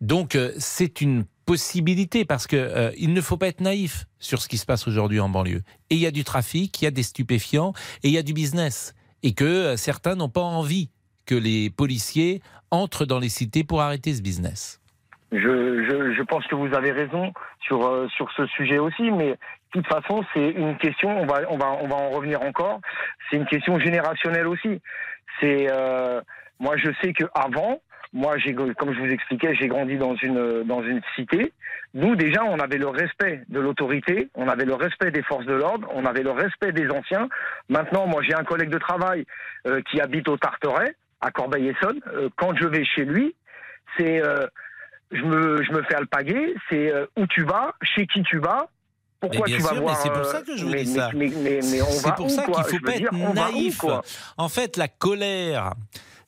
Donc c'est une possibilité parce que euh, il ne faut pas être naïf sur ce qui se passe aujourd'hui en banlieue. Et il y a du trafic, il y a des stupéfiants et il y a du business et que certains n'ont pas envie que les policiers entrent dans les cités pour arrêter ce business. Je, pense que vous avez raison sur, euh, sur ce sujet aussi, mais de toute façon, c'est une question, on va, on, va, on va en revenir encore, c'est une question générationnelle aussi. Euh, moi, je sais que avant, moi, comme je vous expliquais, j'ai grandi dans une, dans une cité. Nous, déjà, on avait le respect de l'autorité, on avait le respect des forces de l'ordre, on avait le respect des anciens. Maintenant, moi, j'ai un collègue de travail euh, qui habite au Tarteret, à Corbeil-Essonne. Euh, quand je vais chez lui, c'est, euh, je me, je me fais alpaguer. C'est euh, où tu vas, chez qui tu vas, pourquoi Mais bien tu vas sûr, voir. c'est pour ça que je vous mais, dis ça. Mais, mais, C'est pour où, ça qu'il faut Je pas être dire, où, naïf. en fait, la colère,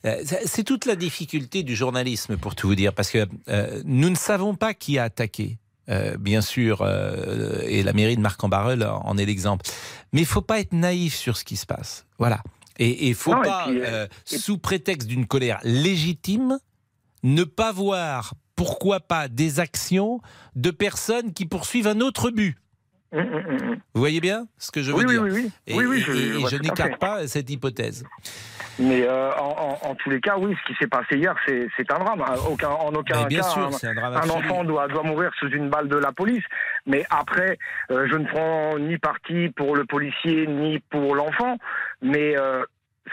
c'est c'est toute la difficulté du journalisme, pour tout vous dire, parce que euh, nous ne savons pas qui a attaqué. Euh, bien sûr, euh, et la mairie de Marc-en-Barœul en est l'exemple. Mais il faut pas être naïf sur ce qui se passe. Voilà. Et il faut Non, et pas, puis, euh, sous prétexte d'une colère légitime, ne pas voir pourquoi pas des actions de personnes qui poursuivent un autre but. Hum, hum, hum. Vous voyez bien ce que je veux Oui, dire oui, oui. Et, et- je- et n'écarte pas cette hypothèse. Mais euh, en, en- en tous les cas, oui, ce qui s'est passé hier, c'est un drame. hein. Aucun, en aucun bien cas, sûr, un, un drame un enfant doit, doit mourir sous une balle de la police. Mais après, euh, je ne prends ni parti pour le policier ni pour l'enfant. Mais euh,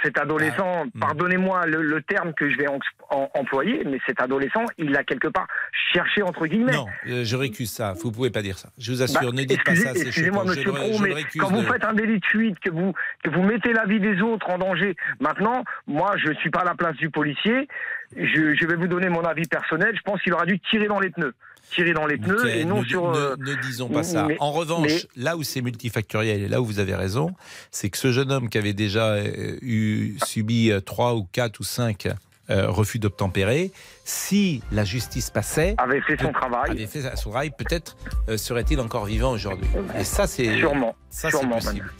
cet adolescent, Ah, pardonnez-moi le, le terme que je vais en- en- employer, mais cet adolescent, il a quelque part cherché entre guillemets. Non, euh, je récuse ça. Vous pouvez pas dire ça. Je vous assure, Bah, ne dites pas ça. c'est Excusez-moi, monsieur Pro, mais quand vous faites un délit de fuite, que vous, que vous mettez la vie des autres en danger, maintenant, moi, je suis pas à la place du policier. Je, je vais vous donner mon avis personnel. Je pense qu'il aura dû tirer dans les pneus. Tirer dans les pneus et non ne, sur. ne- euh, ne disons pas ça. mais- en revanche, mais- là où c'est multifactoriel et là où vous avez raison, c'est que ce jeune homme qui avait déjà euh, eu, subi euh, trois ou quatre ou cinq euh, refus d'obtempérer, si la justice passait, avait fait son travail. avait fait son travail, peut-être euh, serait-il encore vivant aujourd'hui. Et ça, c'est Sûrement, ça, c'est sûrement, possible.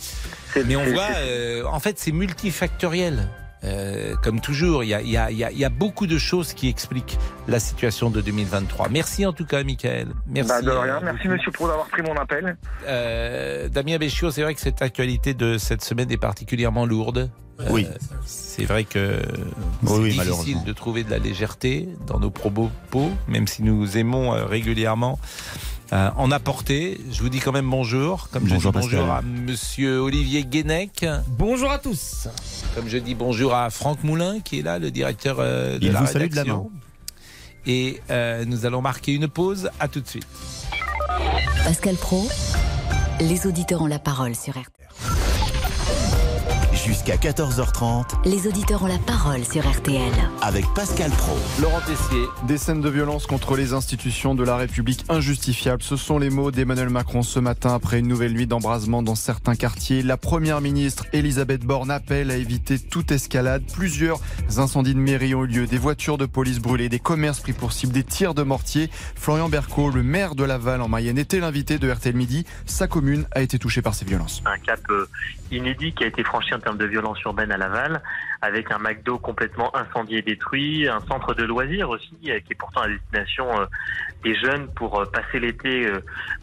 Mais on voit, euh, en fait, c'est multifactoriel. Euh, comme toujours, il y a, il y a- il y a- il y a beaucoup de choses qui expliquent la situation de 2023. Merci en tout cas, Michael. Merci. Bah, de rien. Merci, monsieur Pro, d'avoir pris mon appel. Euh, Damien Béchiot, c'est vrai que cette actualité de cette semaine est particulièrement lourde. Oui. Euh, c'est vrai que c'est Oui, oui, difficile de trouver de la légèreté dans nos propos, même si nous aimons euh, régulièrement euh, en apporter. Je vous dis quand même bonjour. Comme Bonjour, je dis bonjour Pascal. à Monsieur Olivier Guénec. Bonjour à tous. Comme je dis bonjour à Franck Moulin, qui est là, le directeur euh, de Il la vous salue de la rédaction. Et euh, nous allons marquer une pause. À tout de suite. Pascal Pro, les auditeurs ont la parole sur RTL. Jusqu'à 14h30 Les auditeurs ont la parole sur RTL. avec Pascal Pro. Laurent Tessier. Des scènes de violence contre les institutions de la République injustifiables. Ce sont les mots d'Emmanuel Macron ce matin après une nouvelle nuit d'embrasement dans certains quartiers. La première ministre Elisabeth Borne appelle à éviter toute escalade. Plusieurs incendies de mairie ont eu lieu. Des voitures de police brûlées, des commerces pris pour cible, des tirs de mortier. Florian Berco, le maire de Laval en Mayenne, était l'invité de RTL Midi. Sa commune a été touchée par ces violences. un cap euh, inédit qui a été franchi en termes de violence urbaine à Laval, avec un McDo complètement incendié et détruit, un centre de loisirs aussi, euh, qui est pourtant à destination euh, des jeunes pour euh, passer l'été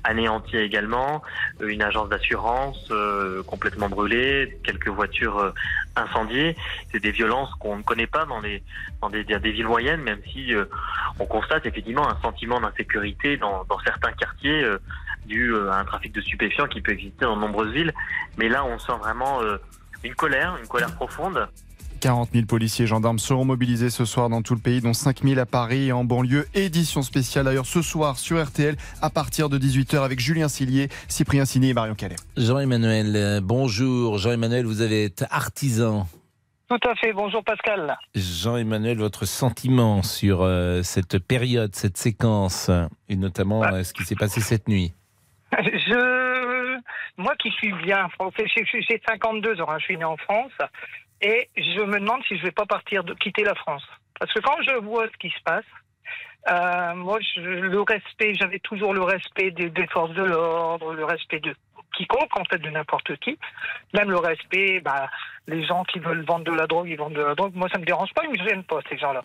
anéanti également, une agence d'assurance complètement brûlée, quelques voitures incendiées. C'est des violences qu'on ne connaît pas dans les dans des, villes moyennes, même si on constate effectivement un sentiment d'insécurité dans, dans certains quartiers. dû à un trafic de stupéfiants qui peut exister dans de nombreuses villes. Mais là, on sent vraiment une colère, une colère profonde. 40 000 policiers et gendarmes seront mobilisés ce soir dans tout le pays, dont 5 000 à Paris et en banlieue. Édition spéciale d'ailleurs ce soir sur RTL à partir de 18h avec Julien Sillier, Cyprien Signy et Marion Calais. Jean-Emmanuel, euh, bonjour. Jean-Emmanuel, vous avez été artisan. Tout à fait. Bonjour Pascal. Jean-Emmanuel, votre sentiment sur euh, cette période, cette séquence, et notamment euh, ce qui s'est passé cette nuit? <laughs> Je, moi qui suis bien français, j'ai- j'ai j'ai 52 ans, hein, je suis né en France, et je me demande si je vais pas partir quitter la France. Parce que quand je vois ce qui se passe, euh, moi, je, le respect, j'avais toujours le respect des, des forces de l'ordre, le respect de quiconque, en fait, de n'importe qui. Même le respect, bah, les gens qui veulent vendre de la drogue, ils vendent de la drogue. Moi, ça me dérange pas, ils me gênent pas, ces gens-là.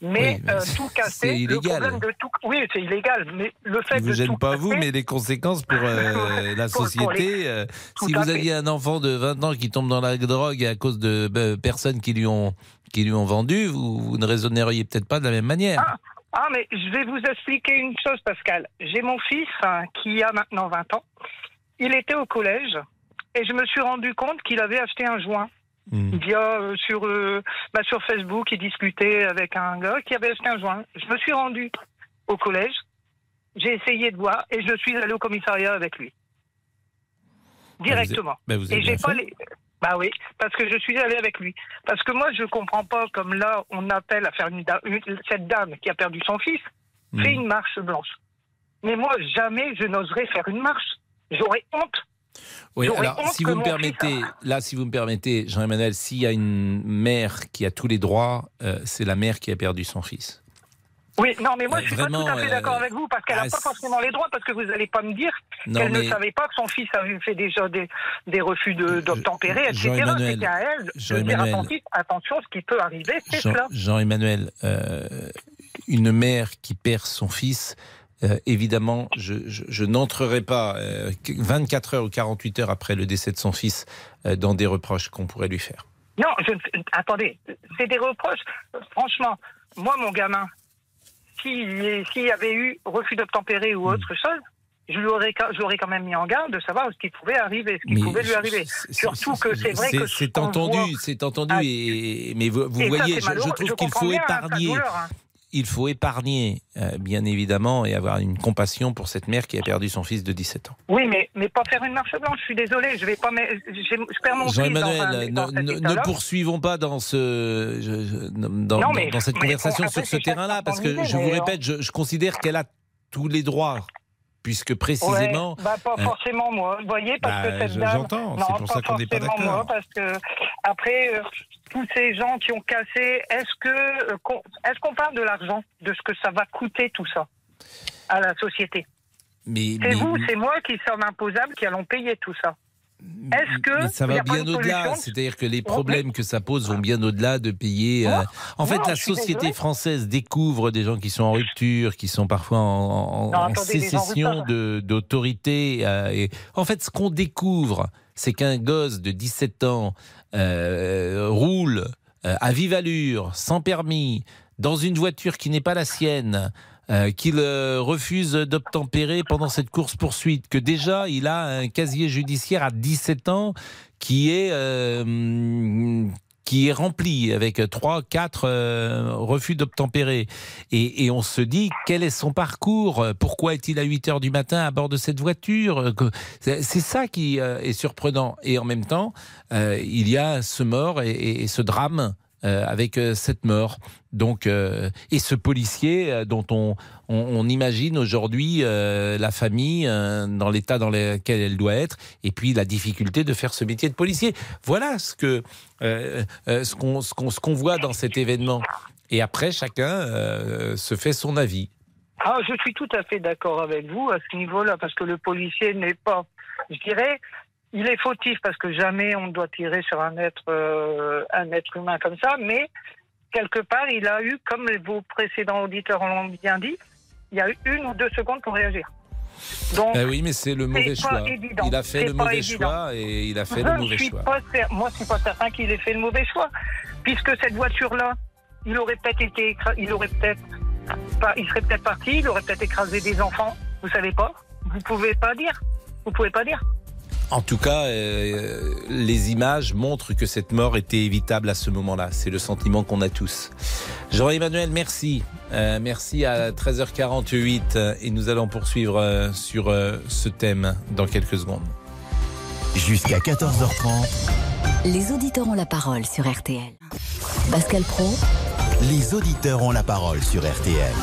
Mais, Oui, mais euh, tout casser, le illégal. problème de tout, oui, c'est illégal, mais le fait ne vous de gêne tout pas vous, mais les conséquences pour euh, <laughs> la pour société. les- euh, si vous aviez un enfant de 20 ans qui tombe dans la drogue à cause de personnes qui lui ont qui lui ont vendu, vous, vous ne raisonneriez peut-être pas de la même manière. Ah, mais je vais vous expliquer une chose, Pascal. J'ai mon fils hein, qui a maintenant 20 ans. Il était au collège et je me suis rendu compte qu'il avait acheté un joint. Via euh, sur euh, bah, sur Facebook, il discutait avec un gars qui avait acheté un joint. Je me suis rendu au collège, j'ai essayé de voir et je suis allé au commissariat avec lui directement. Bah, vous avez et j'ai pas les. Bah oui, parce que je suis allé avec lui. Parce que moi, je comprends pas comme là, on appelle à faire une, da- une- cette dame qui a perdu son fils, Hmm. fait une marche blanche. Mais moi, jamais je n'oserais faire une marche. J'aurais honte. Oui, alors si vous me permettez, là, si vous me permettez, Jean-Emmanuel, s'il y a une mère qui a tous les droits, euh, c'est la mère qui a perdu son fils. Oui, non, mais moi, Euh, je suis vraiment, pas tout à fait euh, d'accord avec vous, parce qu'elle n'a ah, pas forcément les droits, parce que vous n'allez pas me dire qu'elle ne savait pas que son fils avait fait déjà des, des refus de- d'obtempérer, etc. Jean-Emmanuel, C'était à elle de dire Jean-Emmanuel. attention, ce qui peut arriver, c'est Jean- cela. Jean-Emmanuel, euh, une mère qui perd son fils, euh, évidemment, je, je, je n'entrerai pas euh, 24 heures ou 48 heures après le décès de son fils euh, dans des reproches qu'on pourrait lui faire. Non, je, attendez, c'est des reproches. Franchement, moi, mon gamin, s'il avait eu refus d'obtempérer ou autre chose, je l'aurais je l'aurais quand même mis en garde de savoir ce qui pouvait arriver, ce qui Mais pouvait lui arriver. Surtout que c'est vrai que C'est entendu, c'est entendu. Ah, et, mais vous, vous et ça, voyez, je, trouve qu'il faut bien, hein, épargner. douleur, hein. Il faut épargner, euh, bien évidemment, et avoir une compassion pour cette mère qui a perdu son fils de 17 ans. Oui, mais, mais pas faire une marche blanche. Je suis désolé, je vais pas. mais Je perds mon Jean-Emmanuel, ne, poursuivons pas dans ce je- dans, Non, dans- mais- dans cette conversation on- sur ce terrain-là, parce que je vous répète, je, je considère qu'elle a tous les droits, puisque précisément. Ouais, bah, pas euh, forcément moi, vous voyez, parce bah, que cette je- dame. j'entends, c'est pour ça qu'on n'est pas d'accord. moi, parce que après, euh, tous ces gens qui ont cassé, est-ce que euh, qu'on- est-ce qu'on parle de l'argent, de ce que ça va coûter tout ça à la société? Mais, C'est mais- vous, c'est moi qui sommes imposables qui allons payer tout ça. Est-ce que Mais ça va bien au-delà. C'est-à-dire que les problèmes que ça pose vont bien au-delà de payer. euh, En fait, non, la société française découvre des gens qui sont en rupture, qui sont parfois en, en- Non, en attendez, les gens en sécession d'autorité. euh, et en fait, ce qu'on découvre, c'est qu'un gosse de 17 ans euh, roule euh, à vive allure, sans permis, dans une voiture qui n'est pas la sienne. euh, qu'il refuse d'obtempérer pendant cette course-poursuite, que déjà il a un casier judiciaire à 17 ans qui est, qui est rempli avec 3, 4 refus d'obtempérer. Et, et on se dit, quel est son parcours? Pourquoi est-il à 8 heures du matin à bord de cette voiture? C'est ça qui euh, est surprenant. Et en même temps, euh, il y a ce mort et ce drame euh, avec euh, cette mort. Donc, euh, et ce policier dont on, on, imagine aujourd'hui la famille dans l'état dans lequel elle doit être, et puis la difficulté de faire ce métier de policier. Voilà ce que ce qu'on ce qu'on voit dans cet événement. Et après, chacun se fait son avis. Ah, je suis tout à fait d'accord avec vous à ce niveau-là, parce que le policier n'est pas, je dirais, il est fautif parce que jamais on ne doit tirer sur un être, euh, un être humain comme ça, mais quelque part, il a eu, comme vos précédents auditeurs l'ont bien dit, il y a eu une ou deux secondes pour réagir. Donc, Ben oui, mais c'est le mauvais choix. évident. Il a fait le mauvais évident. choix et il a fait je le ne mauvais choix. cer- moi, je suis pas certain qu'il ait fait le mauvais choix, puisque cette voiture-là, il aurait peut-être été, il aurait peut-être, pas, il serait peut-être parti, il aurait peut-être écrasé des enfants. Vous savez pas Vous pouvez pas dire. Vous pouvez pas dire. En tout cas, euh, les images montrent que cette mort était évitable à ce moment-là. C'est le sentiment qu'on a tous. Jean-Emmanuel, merci. Euh, merci à 13h48 euh, et nous allons poursuivre euh, sur euh, ce thème dans quelques secondes. Jusqu'à 14h30, Les auditeurs ont la parole sur RTL. Pascal Pro, les auditeurs ont la parole sur RTL.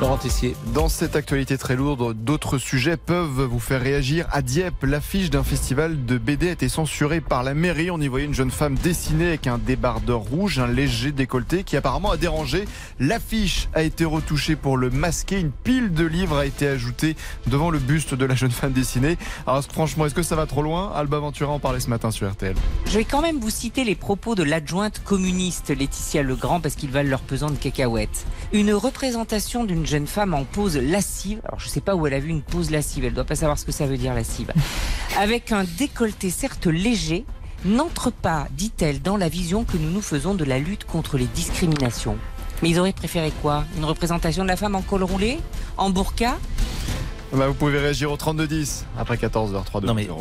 Laurent Tessier. Dans cette actualité très lourde, d'autres sujets peuvent vous faire réagir. À Dieppe, l'affiche d'un festival de BD a été censurée par la mairie. On y voyait une jeune femme dessinée avec un débardeur rouge, un léger décolleté qui apparemment a dérangé. L'affiche a été retouchée pour le masquer. Une pile de livres a été ajoutée devant le buste de la jeune femme dessinée. Alors franchement, est-ce que ça va trop loin? Alba Ventura en parlait ce matin sur RTL. Je vais quand même vous citer les propos de l'adjointe communiste Laetitia Legrand parce qu'ils valent leur pesant de cacahuètes. Une représentation d'une jeune femme en pose lascive. Alors je sais pas où elle a vu une pose lascive, elle doit pas savoir ce que ça veut dire lascive. <laughs> Avec un décolleté certes léger, n'entre pas, dit-elle, dans la vision que nous nous faisons de la lutte contre les discriminations. Mais ils auraient préféré quoi? Une représentation de la femme en col roulé? En burqa? Bah, vous pouvez réagir au 3210 après 14h. 3 Non mais euh,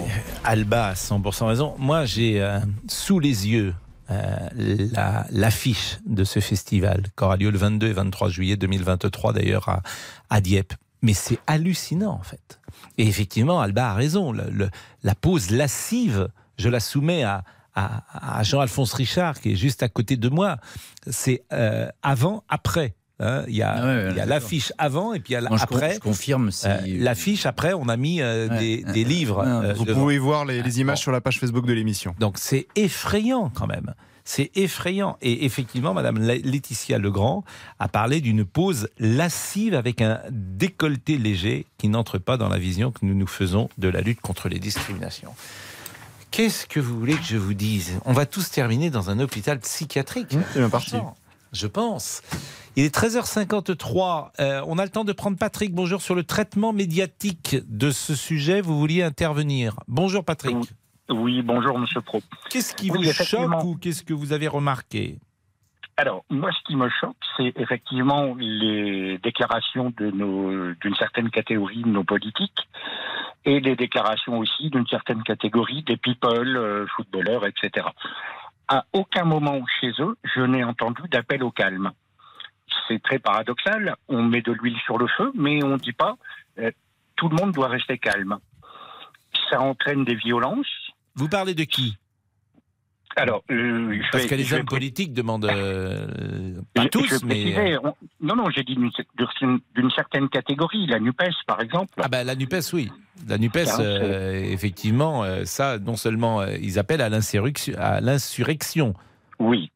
Alba a 100% raison. Moi, j'ai euh, sous les yeux euh, la- l'affiche de ce festival qui aura lieu le 22 et 23 juillet 2023 d'ailleurs à, Dieppe. Mais c'est hallucinant en fait. Et effectivement, Alba a raison. La pose lascive, je la soumets à Jean-Alphonse Richard qui est juste à côté de moi. C'est euh, avant, après. Hein. Il y a, Ah ouais, l'affiche avant et puis il y a Moi, je con- après. je confirme, si- Euh, l'affiche après, on a mis euh, Ouais. des, des livres. euh, Vous devant. pouvez voir les, les images sur la page Facebook de l'émission. Donc c'est effrayant quand même. C'est effrayant. Et effectivement, Madame La- Laetitia Legrand a parlé d'une pose lascive avec un décolleté léger qui n'entre pas dans la vision que nous nous faisons de la lutte contre les discriminations. Qu'est-ce que vous voulez que je vous dise? On va tous terminer dans un hôpital psychiatrique. c'est bien parti. Je pense. Il est 13h53. Euh, on a le temps de prendre Patrick. Bonjour sur le traitement médiatique de ce sujet. Vous vouliez intervenir. Bonjour Patrick. Oui, bonjour Monsieur Pro. Qu'est-ce qui Oui, vous choque ou qu'est-ce que vous avez remarqué? Alors, moi, ce qui me choque, c'est effectivement les déclarations de nos, d'une certaine catégorie de nos politiques et les déclarations aussi d'une certaine catégorie des people, euh, footballeurs, etc. À aucun moment chez eux, je n'ai entendu d'appel au calme. C'est très paradoxal. On met de l'huile sur le feu, mais on ne dit pas euh, tout le monde doit rester calme. Ça entraîne des violences. Vous parlez de qui? Alors, euh, Parce vais- que les vais hommes politiques demandent euh, pas Je- tous, je mais on- non, non, j'ai dit d'une certaine catégorie, la NUPES par exemple. Ah ben la Nupes, oui. La Nupes, euh, effectivement, ça, non seulement ils appellent à l'insurrection, à l'insurrection. Oui.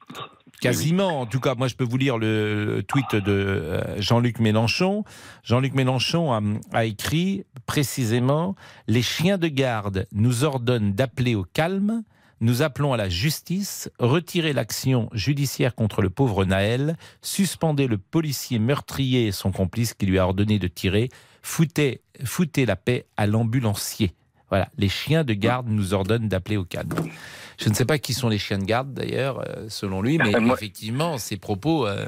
Quasiment. En tout cas, moi, je peux vous lire le, tweet de euh, Jean-Luc Mélenchon. Jean-Luc Mélenchon a, écrit précisément Les chiens de garde nous ordonnent d'appeler au calme. Nous appelons à la justice, retirer l'action judiciaire contre le pauvre Naël, suspendez le policier meurtrier et son complice qui lui a ordonné de tirer, foutez la paix à l'ambulancier. Voilà, les chiens de garde nous ordonnent d'appeler au calme. Je ne sais pas qui sont les chiens de garde d'ailleurs, euh, selon lui, mais Ah, moi- effectivement, ces propos euh,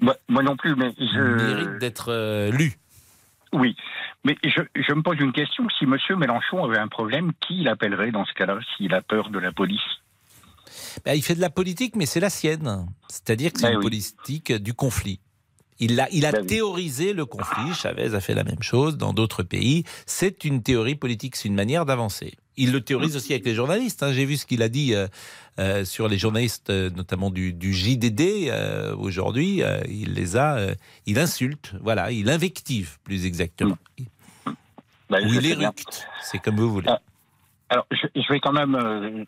Moi, moi non plus, mais je. méritent d'être euh, lus. Oui, mais je, je me pose une question. Si Monsieur Mélenchon avait un problème, qui l'appellerait dans ce cas-là s'il a peur de la police? Ben, il fait de la politique, mais c'est la sienne. C'est-à-dire que c'est Ben une oui. politique du conflit. Il a, il a théorisé le conflit. Chavez a fait la même chose dans d'autres pays. C'est une théorie politique, c'est une manière d'avancer. Il le théorise aussi avec les journalistes. hein. J'ai vu ce qu'il a dit euh, euh, sur les journalistes, euh, notamment du, du JDD aujourd'hui. Il les a, il insulte, voilà, il invective plus exactement. Bah, Ou il éructe, c'est comme vous voulez. Alors, je, je vais quand même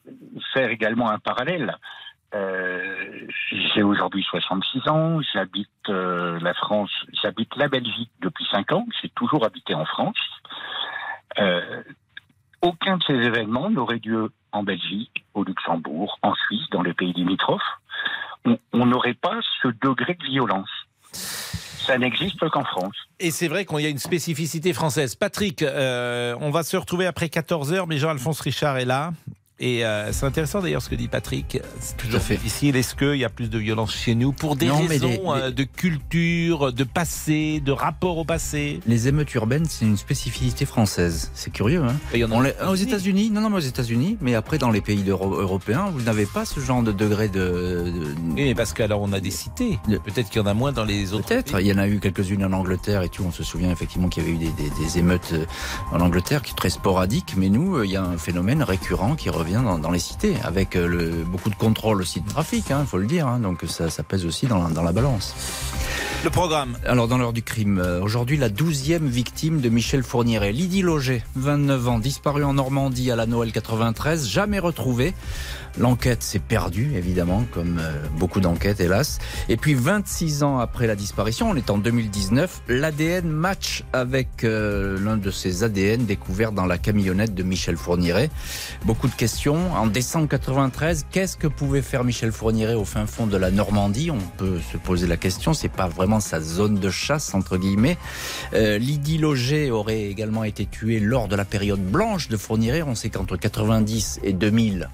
faire également un parallèle. J'ai aujourd'hui 66 ans, j'habite la France, j'habite la Belgique depuis 5 ans, j'ai toujours habité en France. Aucun de ces événements n'aurait lieu en Belgique, au Luxembourg, en Suisse, dans les pays limitrophes. On- n'aurait pas ce degré de violence. Ça n'existe qu'en France. Et c'est vrai qu'il y a une spécificité française. Patrick, euh, on va se retrouver après 14h, mais Jean-Alphonse Richard est là. Et euh, c'est intéressant d'ailleurs ce que dit Patrick. C'est toujours difficile. Est-ce qu'il y a plus de violence chez nous pour des Non, raisons les- euh, de culture, de passé, de rapport au passé? Les émeutes urbaines, c'est une spécificité française. C'est curieux, hein Il y en a On aux États-Unis, non, non, mais aux États-Unis, mais après dans les pays européens, vous n'avez pas ce genre de degré de. Oui, mais parce qu'alors on a des cités. Peut-être qu'il y en a moins dans les autres. Peut-être. Il y en a eu quelques-unes en Angleterre et tout. On se souvient effectivement qu'il y avait eu des, des- des émeutes euh, en Angleterre qui sont très sporadiques. Mais nous, il y a un phénomène récurrent qui revient dans, dans les cités, avec euh, le, beaucoup de contrôle aussi de trafic, il faut le dire. hein. donc ça, ça pèse aussi dans la, dans la balance. Le programme. Alors, dans l'heure du crime, euh, aujourd'hui, la douzième victime de Michel Fourniret. Lydie Loger, 29 ans, disparue en Normandie à la Noël 93, jamais retrouvée. L'enquête s'est perdue, évidemment, comme euh, beaucoup d'enquêtes, hélas. Et puis, 26 ans après la disparition, on est en 2019, l'ADN match avec euh, l'un de ces ADN découverts dans la camionnette de Michel Fourniret. Beaucoup de questions. En décembre 93, qu'est-ce que pouvait faire Michel Fourniret au fin fond de la Normandie? On peut se poser la question. C'est pas vraiment sa zone de chasse, entre guillemets. Euh, Lydie Loger aurait également été tuée lors de la période blanche de Fourniret. On sait qu'entre 90 et 2000,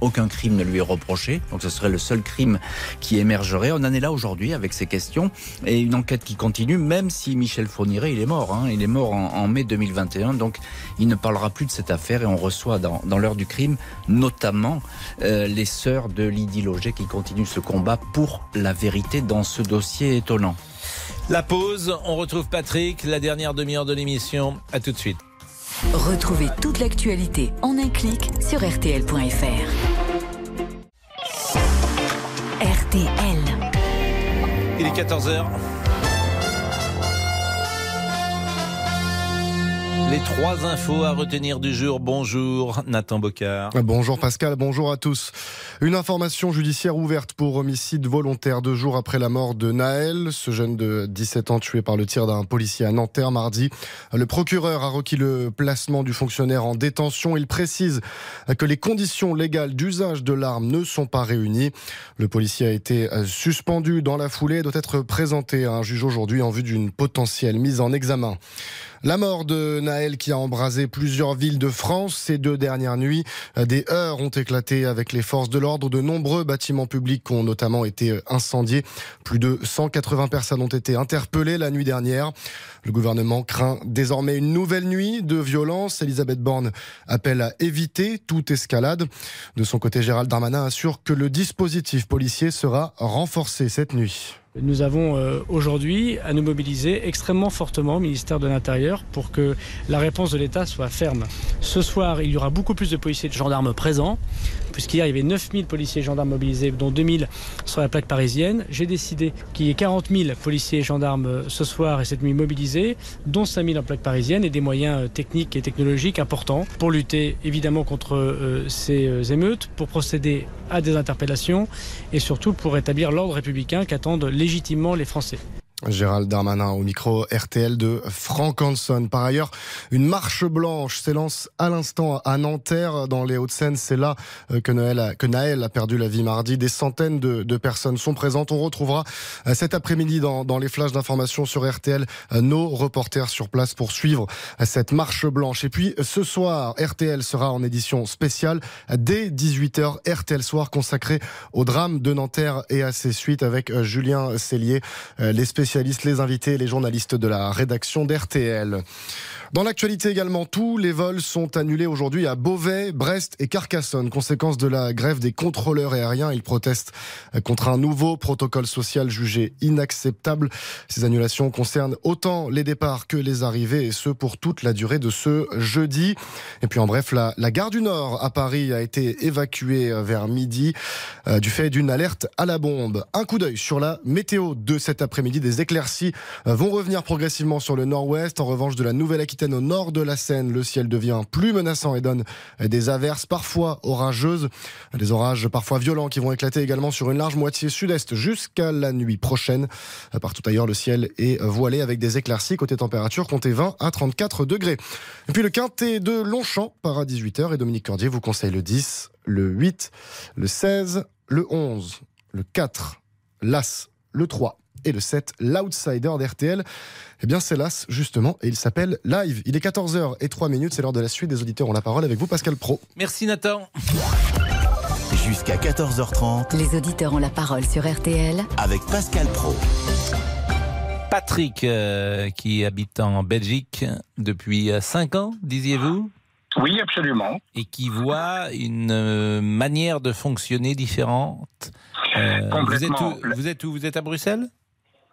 aucun crime ne lui est reproché, donc ce serait le seul crime qui émergerait. On en est là aujourd'hui avec ces questions et une enquête qui continue, même si Michel Fourniret, il est mort. hein. Il est mort en, en mai 2021, donc il ne parlera plus de cette affaire et on reçoit dans, dans l'heure du crime notamment euh, les sœurs de Lydie Loger qui continuent ce combat pour la vérité dans ce dossier étonnant. La pause, on retrouve Patrick, la dernière demi-heure de l'émission. À tout de suite. Retrouvez toute l'actualité en un clic sur RTL.fr. RTL. Il est 14h. Les trois infos à retenir du jour. Bonjour Nathan Bocard. Bonjour Pascal, bonjour à tous. Une information judiciaire ouverte pour homicide volontaire deux jours après la mort de Naël, ce jeune de 17 ans tué par le tir d'un policier à Nanterre mardi. Le procureur a requis le placement du fonctionnaire en détention. Il précise que les conditions légales d'usage de l'arme ne sont pas réunies. Le policier a été suspendu dans la foulée et doit être présenté à un juge aujourd'hui en vue d'une potentielle mise en examen. La mort de Naël qui a embrasé plusieurs villes de France ces deux dernières nuits. Des heurts ont éclaté avec les forces de l'ordre. De nombreux bâtiments publics ont notamment été incendiés. Plus de 180 personnes ont été interpellées la nuit dernière. Le gouvernement craint désormais une nouvelle nuit de violence. Elisabeth Borne appelle à éviter toute escalade. De son côté, Gérald Darmanin assure que le dispositif policier sera renforcé cette nuit. Nous avons euh, aujourd'hui à nous mobiliser extrêmement fortement au ministère de l'Intérieur pour que la réponse de l'État soit ferme. Ce soir, il y aura beaucoup plus de policiers et de gendarmes présents, puisqu'hier il y avait 9000 policiers et gendarmes mobilisés, dont 2000 sur la plaque parisienne. J'ai décidé qu'il y ait 40 000 policiers et gendarmes euh, ce soir et cette nuit mobilisés, dont 5000 en plaque parisienne et des moyens euh, techniques et technologiques importants pour lutter évidemment contre ces émeutes, pour procéder à des interpellations et surtout pour rétablir l'ordre républicain qu'attendent légitimement les Français. Gérald Darmanin au micro RTL de Franck Hanson. Par ailleurs, une marche blanche s'élance à l'instant à Nanterre, dans les Hauts-de-Seine. C'est là euh, que, Noël a, que Naël a perdu la vie mardi. Des centaines de, personnes sont présentes. On retrouvera euh, cet après-midi dans, les flashs d'information sur RTL euh, nos reporters sur place pour suivre cette marche blanche. Et puis ce soir, RTL sera en édition spéciale dès 18h. RTL Soir consacré au drame de Nanterre et à ses suites avec Julien Cellier, les les invités les journalistes de la rédaction d'RTL. Dans l'actualité également, tous les vols sont annulés aujourd'hui à Beauvais, Brest et Carcassonne, conséquence de la grève des contrôleurs aériens. Ils protestent contre un nouveau protocole social jugé inacceptable. Ces annulations concernent autant les départs que les arrivées et ce pour toute la durée de ce jeudi. Et puis en bref, la, gare du Nord à Paris a été évacuée vers midi euh, du fait d'une alerte à la bombe. Un coup d'œil sur la météo de cet après-midi. Des éclaircies euh, vont revenir progressivement sur le nord-ouest. En revanche, de la Nouvelle-Aquitaine au nord de la Seine, le ciel devient plus menaçant et donne des averses parfois orageuses. Des orages parfois violents qui vont éclater également sur une large moitié sud-est jusqu'à la nuit prochaine. Partout ailleurs, le ciel est voilé avec des éclaircies. Côté température, comptez 20 à 34 degrés. Et puis le quintet de Longchamp part à 18h et Dominique Cordier vous conseille le 10, le 8, le 16, le 11, le 4, l'As, le 3 et le 7, l'outsider d'RTL. Eh bien, c'est l'As, justement, et il s'appelle Live. Il est 14h et 3 minutes, c'est l'heure de la suite des auditeurs ont la parole avec vous, Pascal Pro. Merci, Nathan. Jusqu'à 14h30. Les auditeurs ont la parole sur RTL. Avec Pascal Pro. Patrick, euh, qui habite en Belgique depuis 5 ans, disiez-vous? Oui, absolument. Et qui voit une euh, manière de fonctionner différente. Euh, vous, êtes où, vous êtes où? Vous êtes à Bruxelles?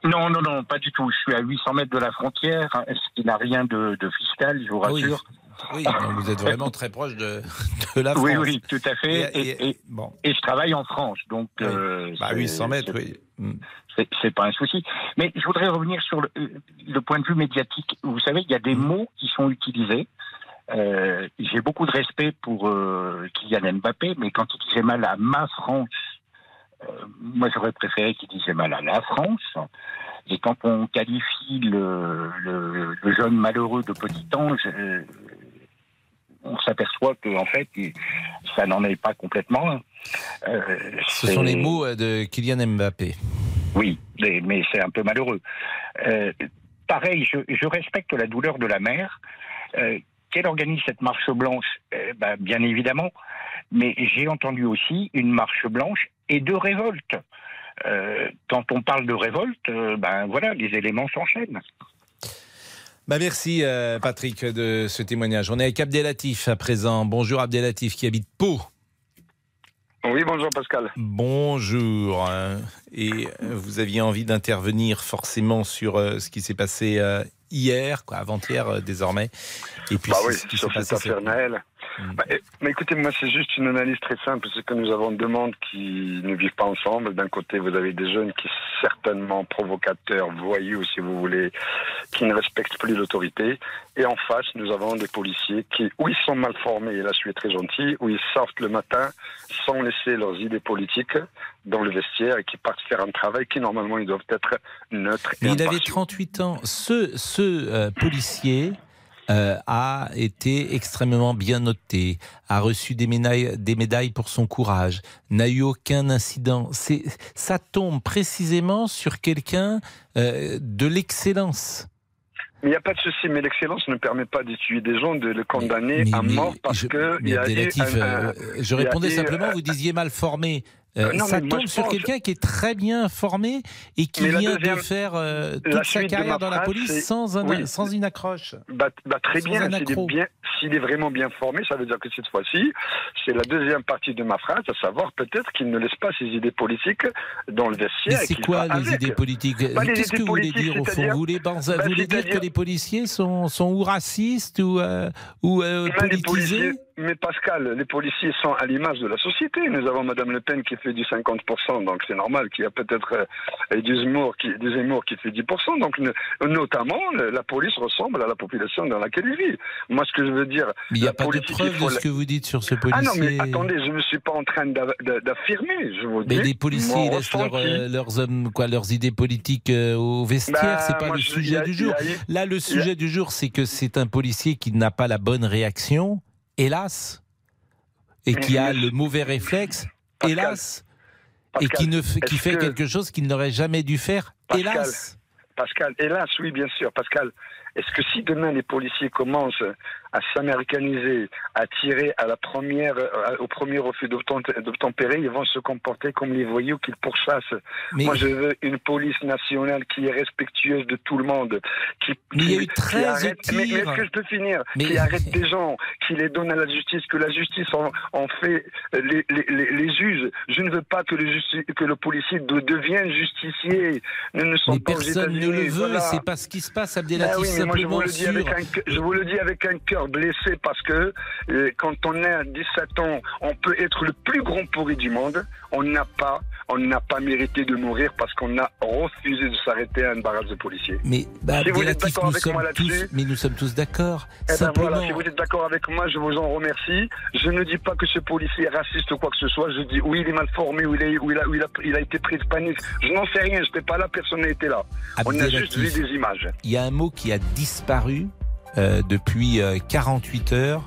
Non, non, non, pas du tout. Je suis à 800 mètres de la frontière, hein, ce qui n'a rien de, fiscal, je vous rassure. oui. vous êtes vraiment très proche de, de, la France. Oui, oui, tout à fait. Et, bon. et je travaille en France, donc. Oui. Euh, bah, 800 mètres, oui. Hmm. C'est pas un souci. Mais je voudrais revenir sur le, le, point de vue médiatique. Vous savez, il y a des hmm. mots qui sont utilisés. Euh, J'ai beaucoup de respect pour euh, Kylian Mbappé, mais quand il disait mal à ma France, moi, j'aurais préféré qu'il disait mal à la France. Et quand on qualifie le, le, jeune malheureux de petit ange, euh, on s'aperçoit que en fait, ça n'en est pas complètement. Euh, Ce sont les mots de Kylian Mbappé. Oui, mais, c'est un peu malheureux. pareil, je, je, respecte la douleur de la mère. Qu'elle organise cette marche blanche, ben, bien évidemment, mais j'ai entendu aussi une marche blanche et de révolte. Euh, quand on parle de révolte, euh, ben voilà, les éléments s'enchaînent. Bah merci euh, Patrick de ce témoignage. On est avec Abdelatif à présent. Bonjour Abdelatif qui habite Pau. Oui, bonjour Pascal. Bonjour. Et vous aviez envie d'intervenir forcément sur ce qui s'est passé hier, quoi, avant-hier désormais. Et puis bah oui, sur cette affaire Naël. Bah, eh, mais écoutez, moi, c'est juste une analyse très simple. C'est que nous avons deux mondes qui ne vivent pas ensemble. D'un côté, vous avez des jeunes qui, certainement provocateurs, voyous, si vous voulez, qui ne respectent plus l'autorité. Et en face, nous avons des policiers qui, où ils sont mal formés, et là, je suis très gentil, où ils sortent le matin sans laisser leurs idées politiques dans le vestiaire et qui partent faire un travail qui, normalement, ils doivent être neutres et Mais il avait impartiaux. 38 ans. Ce, ce euh, policier euh, a été extrêmement bien noté, a reçu des médailles, des médailles pour son courage, n'a eu aucun incident. C'est, ça tombe précisément sur quelqu'un euh, de l'excellence. Il n'y a pas de souci, mais l'excellence ne permet pas de tuer des gens, de les condamner à mort parce que il Mais y a eu Abdelatif, un- euh, un- je répondais simplement, euh, vous disiez mal formé. Euh, non, ça mais tombe sur quelqu'un qui est très bien formé et qui Mais vient deuxième- de faire euh, toute sa carrière dans la police sans, un, oui. sans une accroche. Bah, bah, très bien, s'il est, vraiment bien formé, ça veut dire que cette fois-ci, c'est la deuxième partie de ma phrase, à savoir peut-être qu'il ne laisse pas ses idées politiques dans le Mais vestiaire. et c'est quoi les avec. idées politiques? Bah, Qu'est-ce que vous voulez dire au fond? c'est-à-dire- Vous voulez, ben, bah, dire que les policiers sont, sont ou racistes ou, euh, ou euh, Mais les politisés? mais Pascal, les policiers sont à l'image de la société. Nous avons Madame Le Pen qui fait du 50%, donc c'est normal qu'il y a peut-être euh, du Zemmour qui, du Zemmour qui fait 10%. Donc ne- notamment, le- la police ressemble à la population dans laquelle il vit. Moi, ce que je veux dire, Mais il n'y a pas de preuve de ce la- que vous dites sur ce policier. Ah non, mais attendez, je ne suis pas en train d'a- d'a- d'affirmer. Je vous dis. Mais les policiers laissent leur, euh, leurs hommes, quoi, leurs idées politiques euh, au vestiaire. Bah, c'est pas le je- sujet du jour. Là, le sujet du jour, c'est que c'est un policier qui n'a pas la bonne réaction, hélas, et qui a le mauvais réflexe, hélas, et qui, ne, fait que- quelque chose qu'il n'aurait jamais dû faire, Pascal, hélas. Pascal, hélas, oui, bien sûr. Pascal, est-ce que si demain les policiers commencent à s'américaniser, à tirer à la première, euh, au premier refus d'obtem- d'obtempérer, ils vont se comporter comme les voyous qu'ils pourchassent. Mais- Moi, je veux une police nationale qui est respectueuse de tout le monde, qui, Mais il y a qui- eu qui 13 arrête, mais, est-ce que je peux finir Mais- Qui arrête <laughs> des gens, qui les donne à la justice, que la justice en, en fait les, les, les, les juges. Je ne veux pas que le, justi- que le policier de- devienne justicier. Nous ne sommes pas aux personne ne le veut, voilà. c'est pas ce qui se passe, Ah Abdelatif, oui, mais moi je simplement vous le dis avec sur- un, cœur- je vous le dis avec un cœur blessé parce que euh, quand on est à 17 ans, on peut être le plus grand pourri du monde. On n'a pas, on n'a pas mérité de mourir parce qu'on a refusé de s'arrêter à un barrage de policiers. Mais bah, Si vous êtes d'accord avec moi là-dessus, mais nous sommes tous d'accord. eh ben voilà, si vous êtes d'accord avec moi, je vous en remercie. Je ne dis pas que ce policier est raciste ou quoi que ce soit. Je dis oui, il est mal formé, ou il, est, ou il, a, ou il, a, il a été pris de panique. Je n'en sais rien, je n'étais pas là, personne n'a été là. On a juste vu des images. il y a un mot qui a disparu depuis euh, 48 heures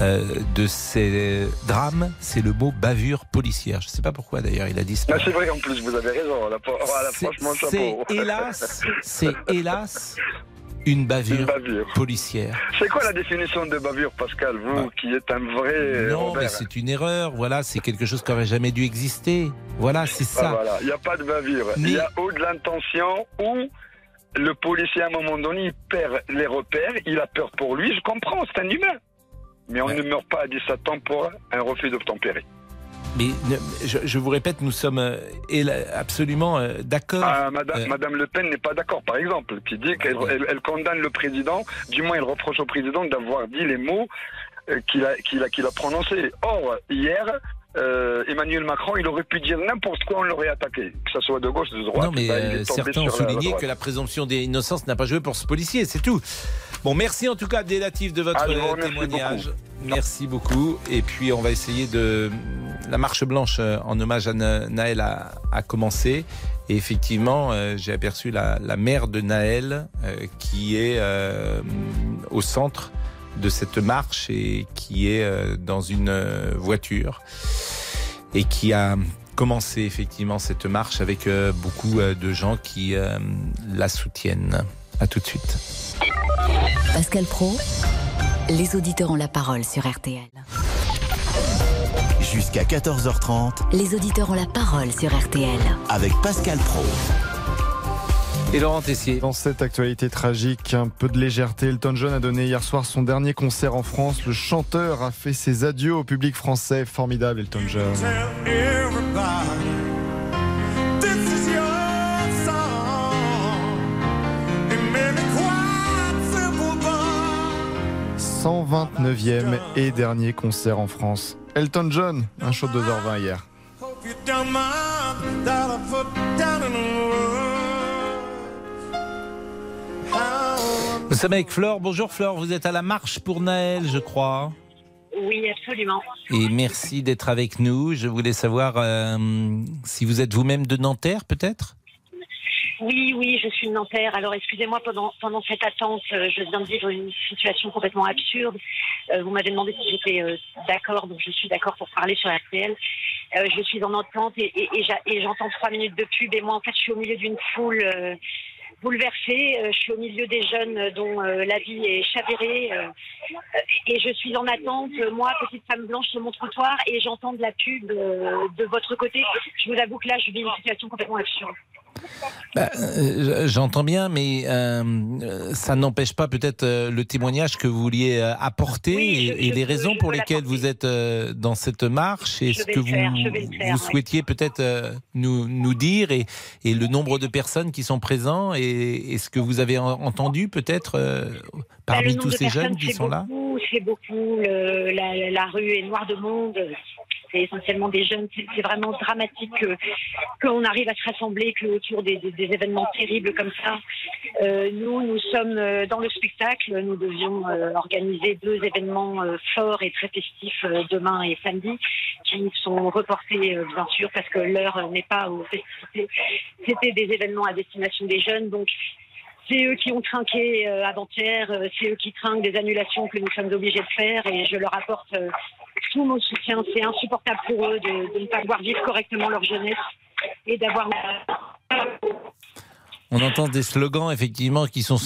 euh, de ces drames, c'est le mot bavure policière. Je ne sais pas pourquoi d'ailleurs il a Ah, disparu. c'est vrai en plus, vous avez raison. Là, voilà, C'est- franchement, C'est chapeau. hélas, c'est <laughs> hélas une bavure, Une bavure. policière. C'est quoi la définition de bavure, Pascal Vous qui êtes un vrai Non, Robert. mais c'est une erreur. Voilà, c'est quelque chose qui aurait jamais dû exister. Voilà, c'est Ah, ça. voilà, il n'y a pas de bavure. Il y a ou de l'intention ou le policier à un moment donné il perd les repères, il a peur pour lui. Je comprends, c'est un humain. Mais on ne meurt pas à 17 ans pour un refus d'obtempérer. Mais ne- je, je vous répète, nous sommes euh, absolument euh, d'accord. Ah, Madame, Euh, Madame Le Pen n'est pas d'accord, par exemple, qui dit qu'elle elle- elle condamne le président, du moins elle reproche au président d'avoir dit les mots qu'il a, qu'il a, qu'il a prononcés. Or, hier, euh, Emmanuel Macron, il aurait pu dire n'importe quoi, on l'aurait attaqué, que ce soit de gauche, de droite. Non, mais Bah, euh, certains ont souligné que la présomption d'innocence n'a pas joué pour ce policier, c'est tout. Bon, merci en tout cas, Délatif, de votre Ah, témoignage. beaucoup. Merci beaucoup. Et puis, on va essayer de. La marche blanche euh, en hommage à Na- Naël a, a commencé. Et effectivement, euh, j'ai aperçu la, la mère de Naël euh, qui est euh, au centre de cette marche et qui est euh, dans une euh, voiture et qui a commencé effectivement cette marche avec euh, beaucoup de gens qui la soutiennent. À tout de suite. Pascal Pro, les auditeurs ont la parole sur RTL. Jusqu'à 14h30 Les auditeurs ont la parole sur RTL. avec Pascal Pro. Et Laurent Tessier. Dans cette actualité tragique, un peu de légèreté. Elton John a donné hier soir son dernier concert en France. Le chanteur a fait ses adieux au public français. Formidable, Elton John. 129e et dernier concert en France. Elton John, un show de 2h20 hier. Nous sommes avec Flore. Bonjour Flore, vous êtes à la marche pour Naël, je crois. Oui, absolument. Et merci d'être avec nous. Je voulais savoir euh, si vous êtes vous-même de Nanterre, peut-être? Oui, oui, je suis de Nanterre. Alors, excusez-moi, pendant, pendant cette attente, euh, je viens de vivre une situation complètement absurde. Euh, vous m'avez demandé si j'étais d'accord, donc je suis d'accord pour parler sur RTL. Je suis en attente et, et, j'entends trois minutes de pub. Et moi, en fait, je suis au milieu d'une foule bouleversée. Euh, je suis au milieu des jeunes euh, dont euh, la vie est chavirée. euh, et je suis en attente, moi, petite femme blanche sur mon trottoir, et j'entends de la pub de votre côté. Je vous avoue que là, je vis une situation complètement absurde. Bah, euh, J'entends bien, mais euh, ça n'empêche pas peut-être euh, le témoignage que vous vouliez apporter Oui, je- et, et je les raisons je pour lesquelles vous êtes dans cette marche et ce que vous, faire, je vais le faire, vous ouais. souhaitiez peut-être nous, nous dire et, et le nombre de personnes qui sont présents et, et ce que vous avez en- entendu peut-être euh, Bah, parmi tous ces jeunes qui sont là? beaucoup, C'est beaucoup. La, la rue est noire de monde. C'est essentiellement des jeunes. C'est vraiment dramatique que- qu'on arrive à se rassembler que autour des, événements terribles comme ça. Euh, nous, nous sommes euh, dans le spectacle. Nous devions euh, organiser deux événements forts et très festifs demain et samedi, qui sont reportés bien sûr parce que l'heure n'est pas aux festivités. C'était des événements à destination des jeunes, donc c'est eux qui ont trinqué euh, avant-hier, euh, c'est eux qui trinquent des annulations que nous sommes obligés de faire et je leur apporte euh, tout mon soutien. C'est insupportable pour eux de, de ne pas pouvoir vivre correctement leur jeunesse et d'avoir On entend des slogans effectivement qui sont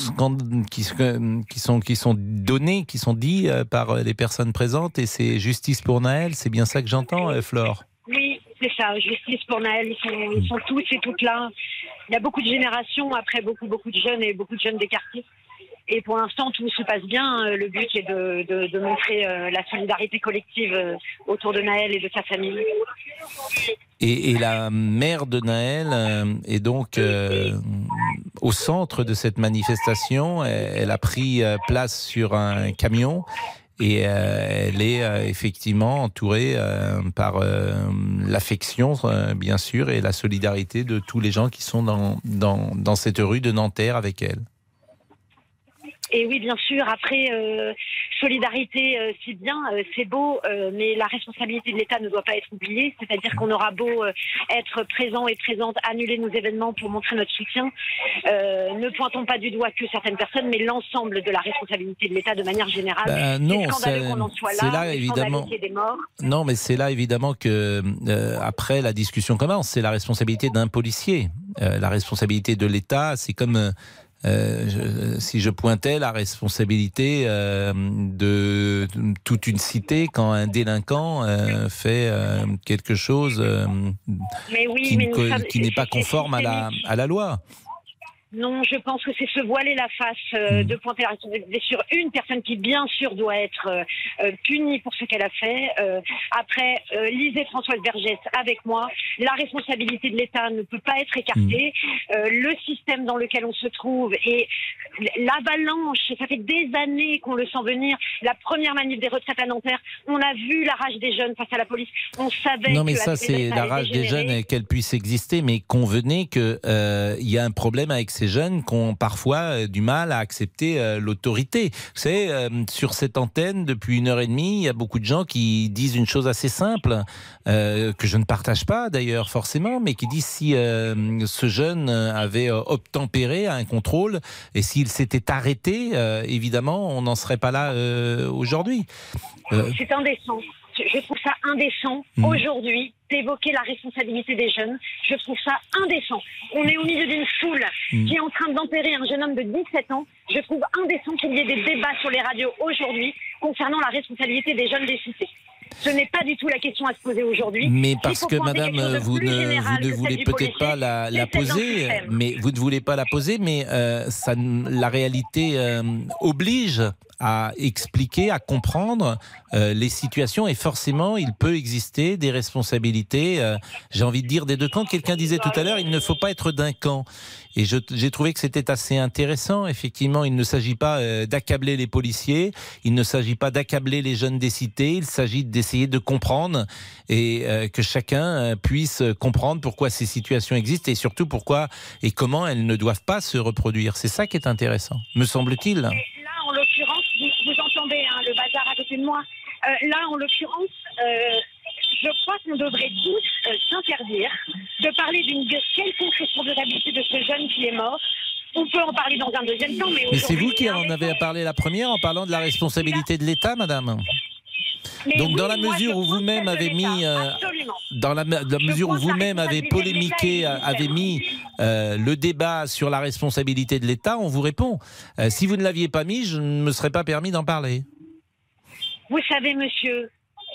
qui, sont qui sont donnés, qui sont dits par les personnes présentes et c'est justice pour Naël. C'est bien ça que j'entends, Flore. Oui, c'est ça, justice pour Naël, ils sont, tous et toutes là. Il y a beaucoup de générations, après beaucoup, beaucoup de jeunes et beaucoup de jeunes des quartiers. Et pour l'instant, tout se passe bien. Euh, Le but est de, montrer euh, la solidarité collective euh, autour de Naël et de sa famille. Et, la mère de Naël est donc au centre de cette manifestation. Elle, a pris place sur un camion et euh, elle est euh, effectivement entourée euh, par euh, l'affection, euh, bien sûr, et la solidarité de tous les gens qui sont dans, dans, dans cette rue de Nanterre avec elle. Et oui, bien sûr. Après, euh, solidarité, euh, c'est bien, euh, c'est beau, euh, mais la responsabilité de l'État ne doit pas être oubliée. C'est-à-dire qu'on aura beau être présent et présente, annuler nos événements pour montrer notre soutien. Ne pointons pas du doigt que certaines personnes, mais l'ensemble de la responsabilité de l'État de manière générale. Ben, non, c'est là. là, évidemment. des morts. Non, mais c'est là évidemment que après la discussion commence, c'est la responsabilité d'un policier. La responsabilité de l'État, c'est comme euh, euh, je- si je pointais la responsabilité euh, de toute une cité quand un délinquant euh, fait euh, quelque chose euh, Mais oui, qui, ne n'est pas conforme à la, systémique. à la loi. Non, je pense que c'est se voiler la face euh, de pointer la responsabilité sur une personne qui, bien sûr, doit être euh, euh, punie pour ce qu'elle a fait. Euh, après, lisez Françoise Vergès avec moi. La responsabilité de l'État ne peut pas être écartée. Euh, le système dans lequel on se trouve et l'avalanche, ça fait des années qu'on le sent venir. La première manif des retraites à Nanterre, on a vu la rage des jeunes face à la police. On savait Non, mais que ça, c'est la rage des jeunes qu'elle puisse exister, mais convenez qu'il y a un problème avec ces jeunes qui ont parfois euh, du mal à accepter euh, l'autorité. Savez, euh, sur cette antenne, depuis une heure et demie, il y a beaucoup de gens qui disent une chose assez simple, que je ne partage pas d'ailleurs forcément, mais qui disent si ce jeune avait obtempéré à un contrôle et s'il s'était arrêté, évidemment, on n'en serait pas là aujourd'hui. C'est indécent. Je trouve ça indécent Mhm. aujourd'hui d'évoquer la responsabilité des jeunes. Je trouve ça indécent. On est au milieu d'une foule Mhm. qui est en train d'enterrer un jeune homme de 17 ans. Je trouve indécent qu'il y ait des débats sur les radios aujourd'hui concernant la responsabilité des jeunes des cités. Ce n'est pas du tout la question à se poser aujourd'hui. Mais parce que madame, vous ne, vous voulez peut-être pas la, poser, mais vous ne voulez pas la poser, mais euh, ça, la réalité euh, oblige à expliquer, à comprendre euh, les situations et forcément il peut exister des responsabilités, euh, j'ai envie de dire des deux camps. Quelqu'un disait tout à l'heure, il ne faut pas être d'un camp. Et j'ai trouvé que c'était assez intéressant. Effectivement, il ne s'agit pas euh, d'accabler les policiers, il ne s'agit pas d'accabler les jeunes des cités, il s'agit d'essayer de comprendre et euh, que chacun euh, puisse comprendre pourquoi ces situations existent et surtout pourquoi et comment elles ne doivent pas se reproduire. C'est ça qui est intéressant, me semble-t-il. Vous, vous entendez hein, le bazar à côté de moi. Euh, là, en l'occurrence, euh, je crois qu'on devrait tous euh, s'interdire de parler d'une quelconque responsabilité de ce jeune qui est mort. On peut en parler dans un deuxième temps, mais Mais c'est vous qui en avez parlé la première en parlant de la responsabilité de l'État, madame. Mais Donc, oui, dans la mesure où vous-même avez mis, euh, dans la, la mesure où vous-même avez polémiqué, euh, avez mis euh, le débat sur la responsabilité de l'État, on vous répond. Euh, si vous ne l'aviez pas mis, je ne me serais pas permis d'en parler. Vous savez, monsieur,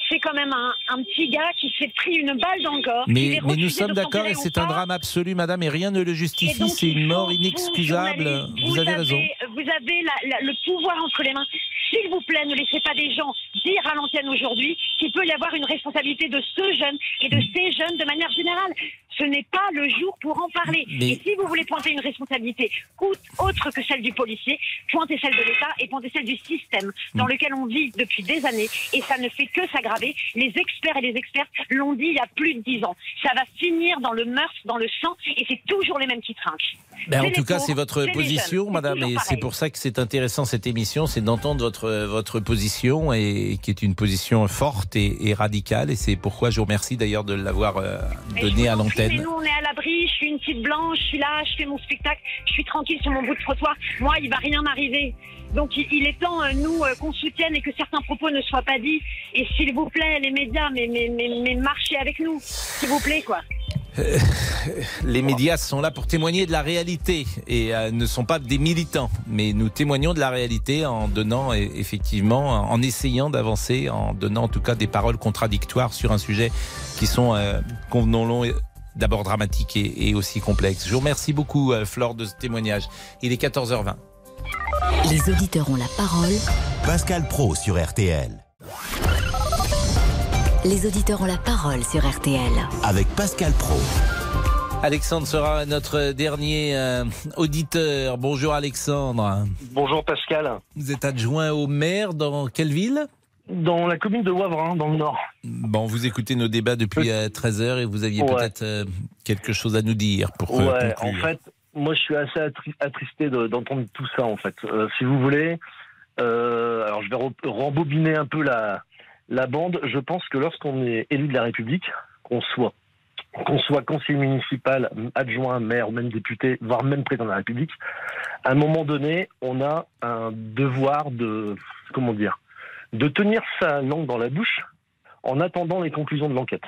c'est quand même un, un petit gars qui s'est pris une balle dans le corps. Mais, nous sommes d'accord et c'est un drame absolu, madame, et rien ne le justifie. C'est une mort vous, inexcusable. Vous avez raison. Vous avez la- la- le pouvoir entre les mains. S'il vous plaît, ne laissez pas des gens dire à l'antenne aujourd'hui qu'il peut y avoir une responsabilité de ce jeune et de ces jeunes de manière générale. Ce n'est pas le jour pour en parler. Mais- Et si vous voulez pointer une responsabilité autre que celle du policier, pointez celle de l'État et pointez celle du système dans lequel on vit depuis des années. Et ça ne fait que s'aggraver. Les experts et les expertes l'ont dit il y a plus de dix ans. Ça va finir dans le meurtre, dans le sang, et c'est toujours les mêmes qui trinquent. Ben, en tout cas, c'est votre position, madame, et c'est pour ça que c'est intéressant cette émission, c'est d'entendre votre votre position et qui est une position forte et, et radicale. Et c'est pourquoi je vous remercie d'ailleurs de l'avoir euh, donnée à en Mais nous, on est à l'abri. Je suis une petite blanche. Je suis là. Je fais mon spectacle. Je suis tranquille sur mon bout de trottoir. Moi, il va rien m'arriver. Donc, il, est temps, euh, nous, euh, qu'on soutienne et que certains propos ne soient pas dits. Et s'il vous plaît, les médias, mais, mais, mais, mais marchez avec nous. S'il vous plaît, quoi. Euh, Les médias sont là pour témoigner de la réalité et euh, ne sont pas des militants, mais nous témoignons de la réalité en donnant effectivement, en essayant d'avancer, en donnant en tout cas des paroles contradictoires sur un sujet qui sont, euh, convenons-le, d'abord dramatiques et, et aussi complexes. Je vous remercie beaucoup, euh, Flore, de ce témoignage. Il est 14h20. Les auditeurs ont la parole. Pascal Pro sur RTL. Les auditeurs ont la parole sur RTL. Avec Pascal Pro. Alexandre sera notre dernier euh, auditeur. Bonjour Alexandre. Bonjour Pascal. Vous êtes adjoint au maire dans quelle ville? Dans la commune de Wavrin, dans le Nord. Bon, vous écoutez nos débats depuis 13h et vous aviez Ouais. peut-être euh, quelque chose à nous dire pour euh, Ouais, en fait, moi je suis assez attri- attristé de- d'entendre tout ça en fait. Euh, si vous voulez, euh, alors je vais re- rembobiner un peu la, la bande. Je pense que lorsqu'on est élu de la République, qu'on soit qu'on soit conseiller municipal, adjoint, maire, même député, voire même président de la République, à un moment donné, on a un devoir de, comment dire, de tenir sa langue dans la bouche en attendant les conclusions de l'enquête.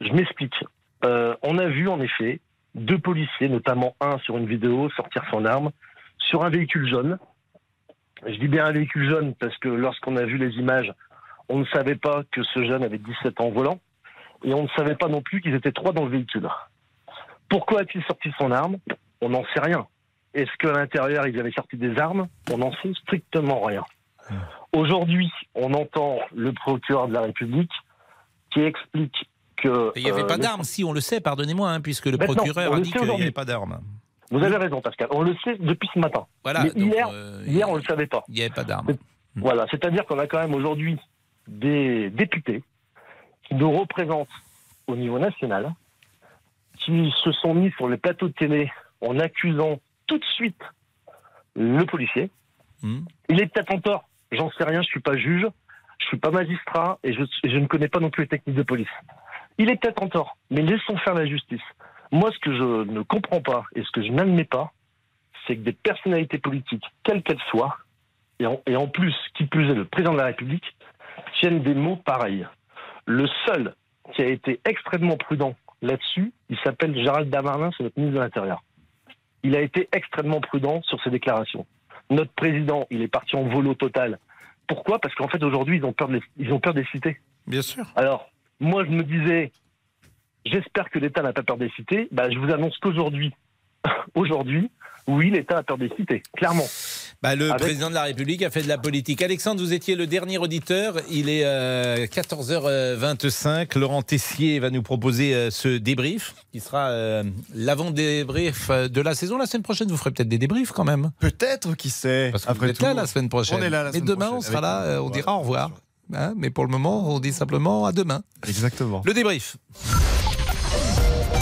Je m'explique. Euh, on a vu en effet deux policiers, notamment un sur une vidéo, sortir son arme sur un véhicule jaune. Je dis bien un véhicule jaune parce que lorsqu'on a vu les images, on ne savait pas que ce jeune avait 17 ans volant et on ne savait pas non plus qu'ils étaient trois dans le véhicule. Pourquoi a-t-il sorti son arme? On n'en sait rien. Est-ce qu'à l'intérieur, ils avaient sorti des armes? On n'en sait strictement rien. Aujourd'hui, on entend le procureur de la République qui explique que... Il n'y avait euh, pas d'armes, si on le sait, pardonnez-moi, hein, puisque le procureur a le dit qu'il n'y avait pas d'armes. Vous avez raison, Pascal. On le sait depuis ce matin. Voilà, Mais donc, hier, euh, hier, on ne le savait pas. Il n'y avait pas d'armes. Voilà, c'est-à-dire qu'on a quand même aujourd'hui des députés qui nous représentent au niveau national, qui se sont mis sur les plateaux de télé en accusant tout de suite le policier. Il est peut-être en tort, j'en sais rien, je suis pas juge, je suis pas magistrat et je, ne connais pas non plus les techniques de police. Il est peut-être en tort, mais laissons faire la justice. Moi, ce que je ne comprends pas et ce que je n'admets pas, c'est que des personnalités politiques, quelles qu'elles soient, et en, et en plus, qui plus est le président de la République, tiennent des mots pareils. Le seul qui a été extrêmement prudent là-dessus, il s'appelle Gérald Darmanin, c'est notre ministre de l'Intérieur. Il a été extrêmement prudent sur ses déclarations. Notre président, il est parti en volo total. Pourquoi? Parce qu'en fait, aujourd'hui, ils ont peur de les- ils ont peur des cités. Bien sûr. Alors, moi, je me disais, j'espère que l'État n'a pas peur des cités. Bah, je vous annonce qu'aujourd'hui, <laughs> aujourd'hui, oui, l'État a peur des cités, clairement. Bah, le Avec- président de la République a fait de la politique. Alexandre, vous étiez le dernier auditeur. Il est euh, 14h25. Laurent Tessier va nous proposer euh, ce débrief qui sera euh, l'avant-débrief euh, de la saison. La semaine prochaine, vous ferez peut-être des débriefs quand même. Peut-être, qui sait. Parce que Après vous êtes tout, là la semaine prochaine. On est là la semaine demain, prochaine, on sera là. On dira au revoir. Hein, mais pour le moment, on dit simplement à demain. Exactement. Le débrief.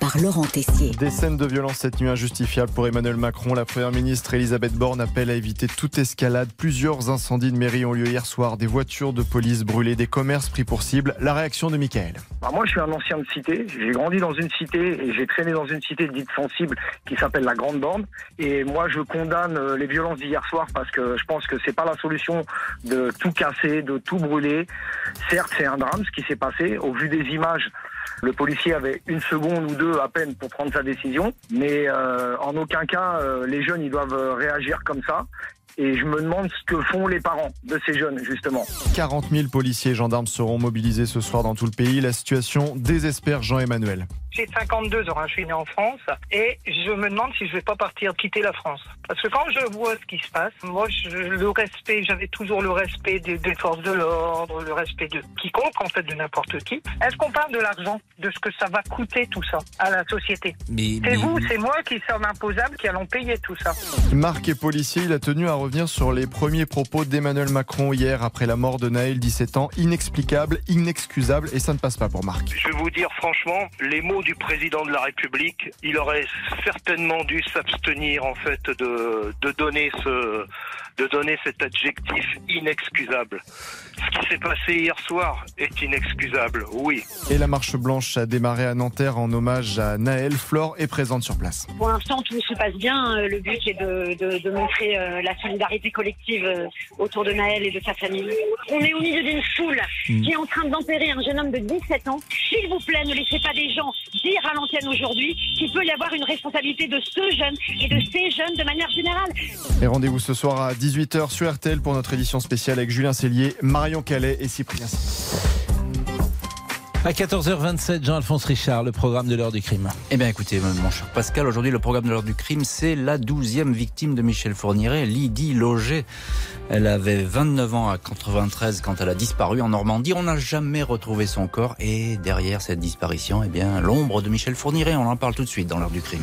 par Laurent Tessier. Des scènes de violence cette nuit injustifiables pour Emmanuel Macron. La première ministre Elisabeth Borne appelle à éviter toute escalade. Plusieurs incendies de mairie ont lieu hier soir. Des voitures de police brûlées, des commerces pris pour cible. La réaction de Michael. Bah, moi, je suis un ancien de cité. J'ai grandi dans une cité et j'ai traîné dans une cité dite sensible qui s'appelle la Grande Bande. Et moi, je condamne euh, les violences d'hier soir parce que je pense que c'est pas la solution de tout casser, de tout brûler. Certes, c'est un drame ce qui s'est passé. Au vu des images, le policier avait une seconde ou deux à peine pour prendre sa décision. Mais euh, en aucun cas, euh, les jeunes, ils doivent euh, réagir comme ça. Et je me demande ce que font les parents de ces jeunes, justement. 40 000 policiers et gendarmes seront mobilisés ce soir dans tout le pays. La situation désespère Jean-Emmanuel. J'ai 52 ans, hein, je suis né en France, et je me demande si je vais pas partir quitter la France. Parce que quand je vois ce qui se passe, moi, je, le respect, j'avais toujours le respect des, des forces de l'ordre, le respect de quiconque, en fait, de n'importe qui. Est-ce qu'on parle de l'argent, de ce que ça va coûter tout ça à la société? Mais, C'est mais- vous, c'est moi qui sommes imposables qui allons payer tout ça. Marc est policier, il a tenu à revenir sur les premiers propos d'Emmanuel Macron hier après la mort de Naël, 17 ans. Inexplicable, inexcusable et ça ne passe pas pour Marc. Je vais vous dire franchement, les mots du président de la République, il aurait certainement dû s'abstenir en fait de, donner cet adjectif inexcusable. Ce qui s'est passé hier soir est inexcusable, oui. Et la marche blanche a démarré à Nanterre en hommage à Naël. Flore est présente sur place. Pour l'instant, tout se passe bien. Euh, Le but est de, de, de montrer euh, la solidarité collective euh, autour de Naël et de sa famille. On est au milieu d'une foule Mm. qui est en train d'enterrer un jeune homme de 17 ans. S'il vous plaît, ne laissez pas des gens dire à l'antenne aujourd'hui qu'il peut y avoir une responsabilité de ce jeune et de ces jeunes de manière générale. Et rendez-vous ce soir à 18h sur RTL pour notre édition spéciale avec Julien Cellier, Marion Calais et Cyprien. À 14h27, Jean-Alphonse Richard, le programme de l'heure du crime. Eh bien écoutez, mon cher Pascal, aujourd'hui le programme de l'heure du crime, c'est la douzième victime de Michel Fourniret, Lydie Loger. Elle avait 29 ans à 93 quand elle a disparu en Normandie. On n'a jamais retrouvé son corps et derrière cette disparition, eh bien l'ombre de Michel Fourniret. On en parle tout de suite dans l'heure du crime.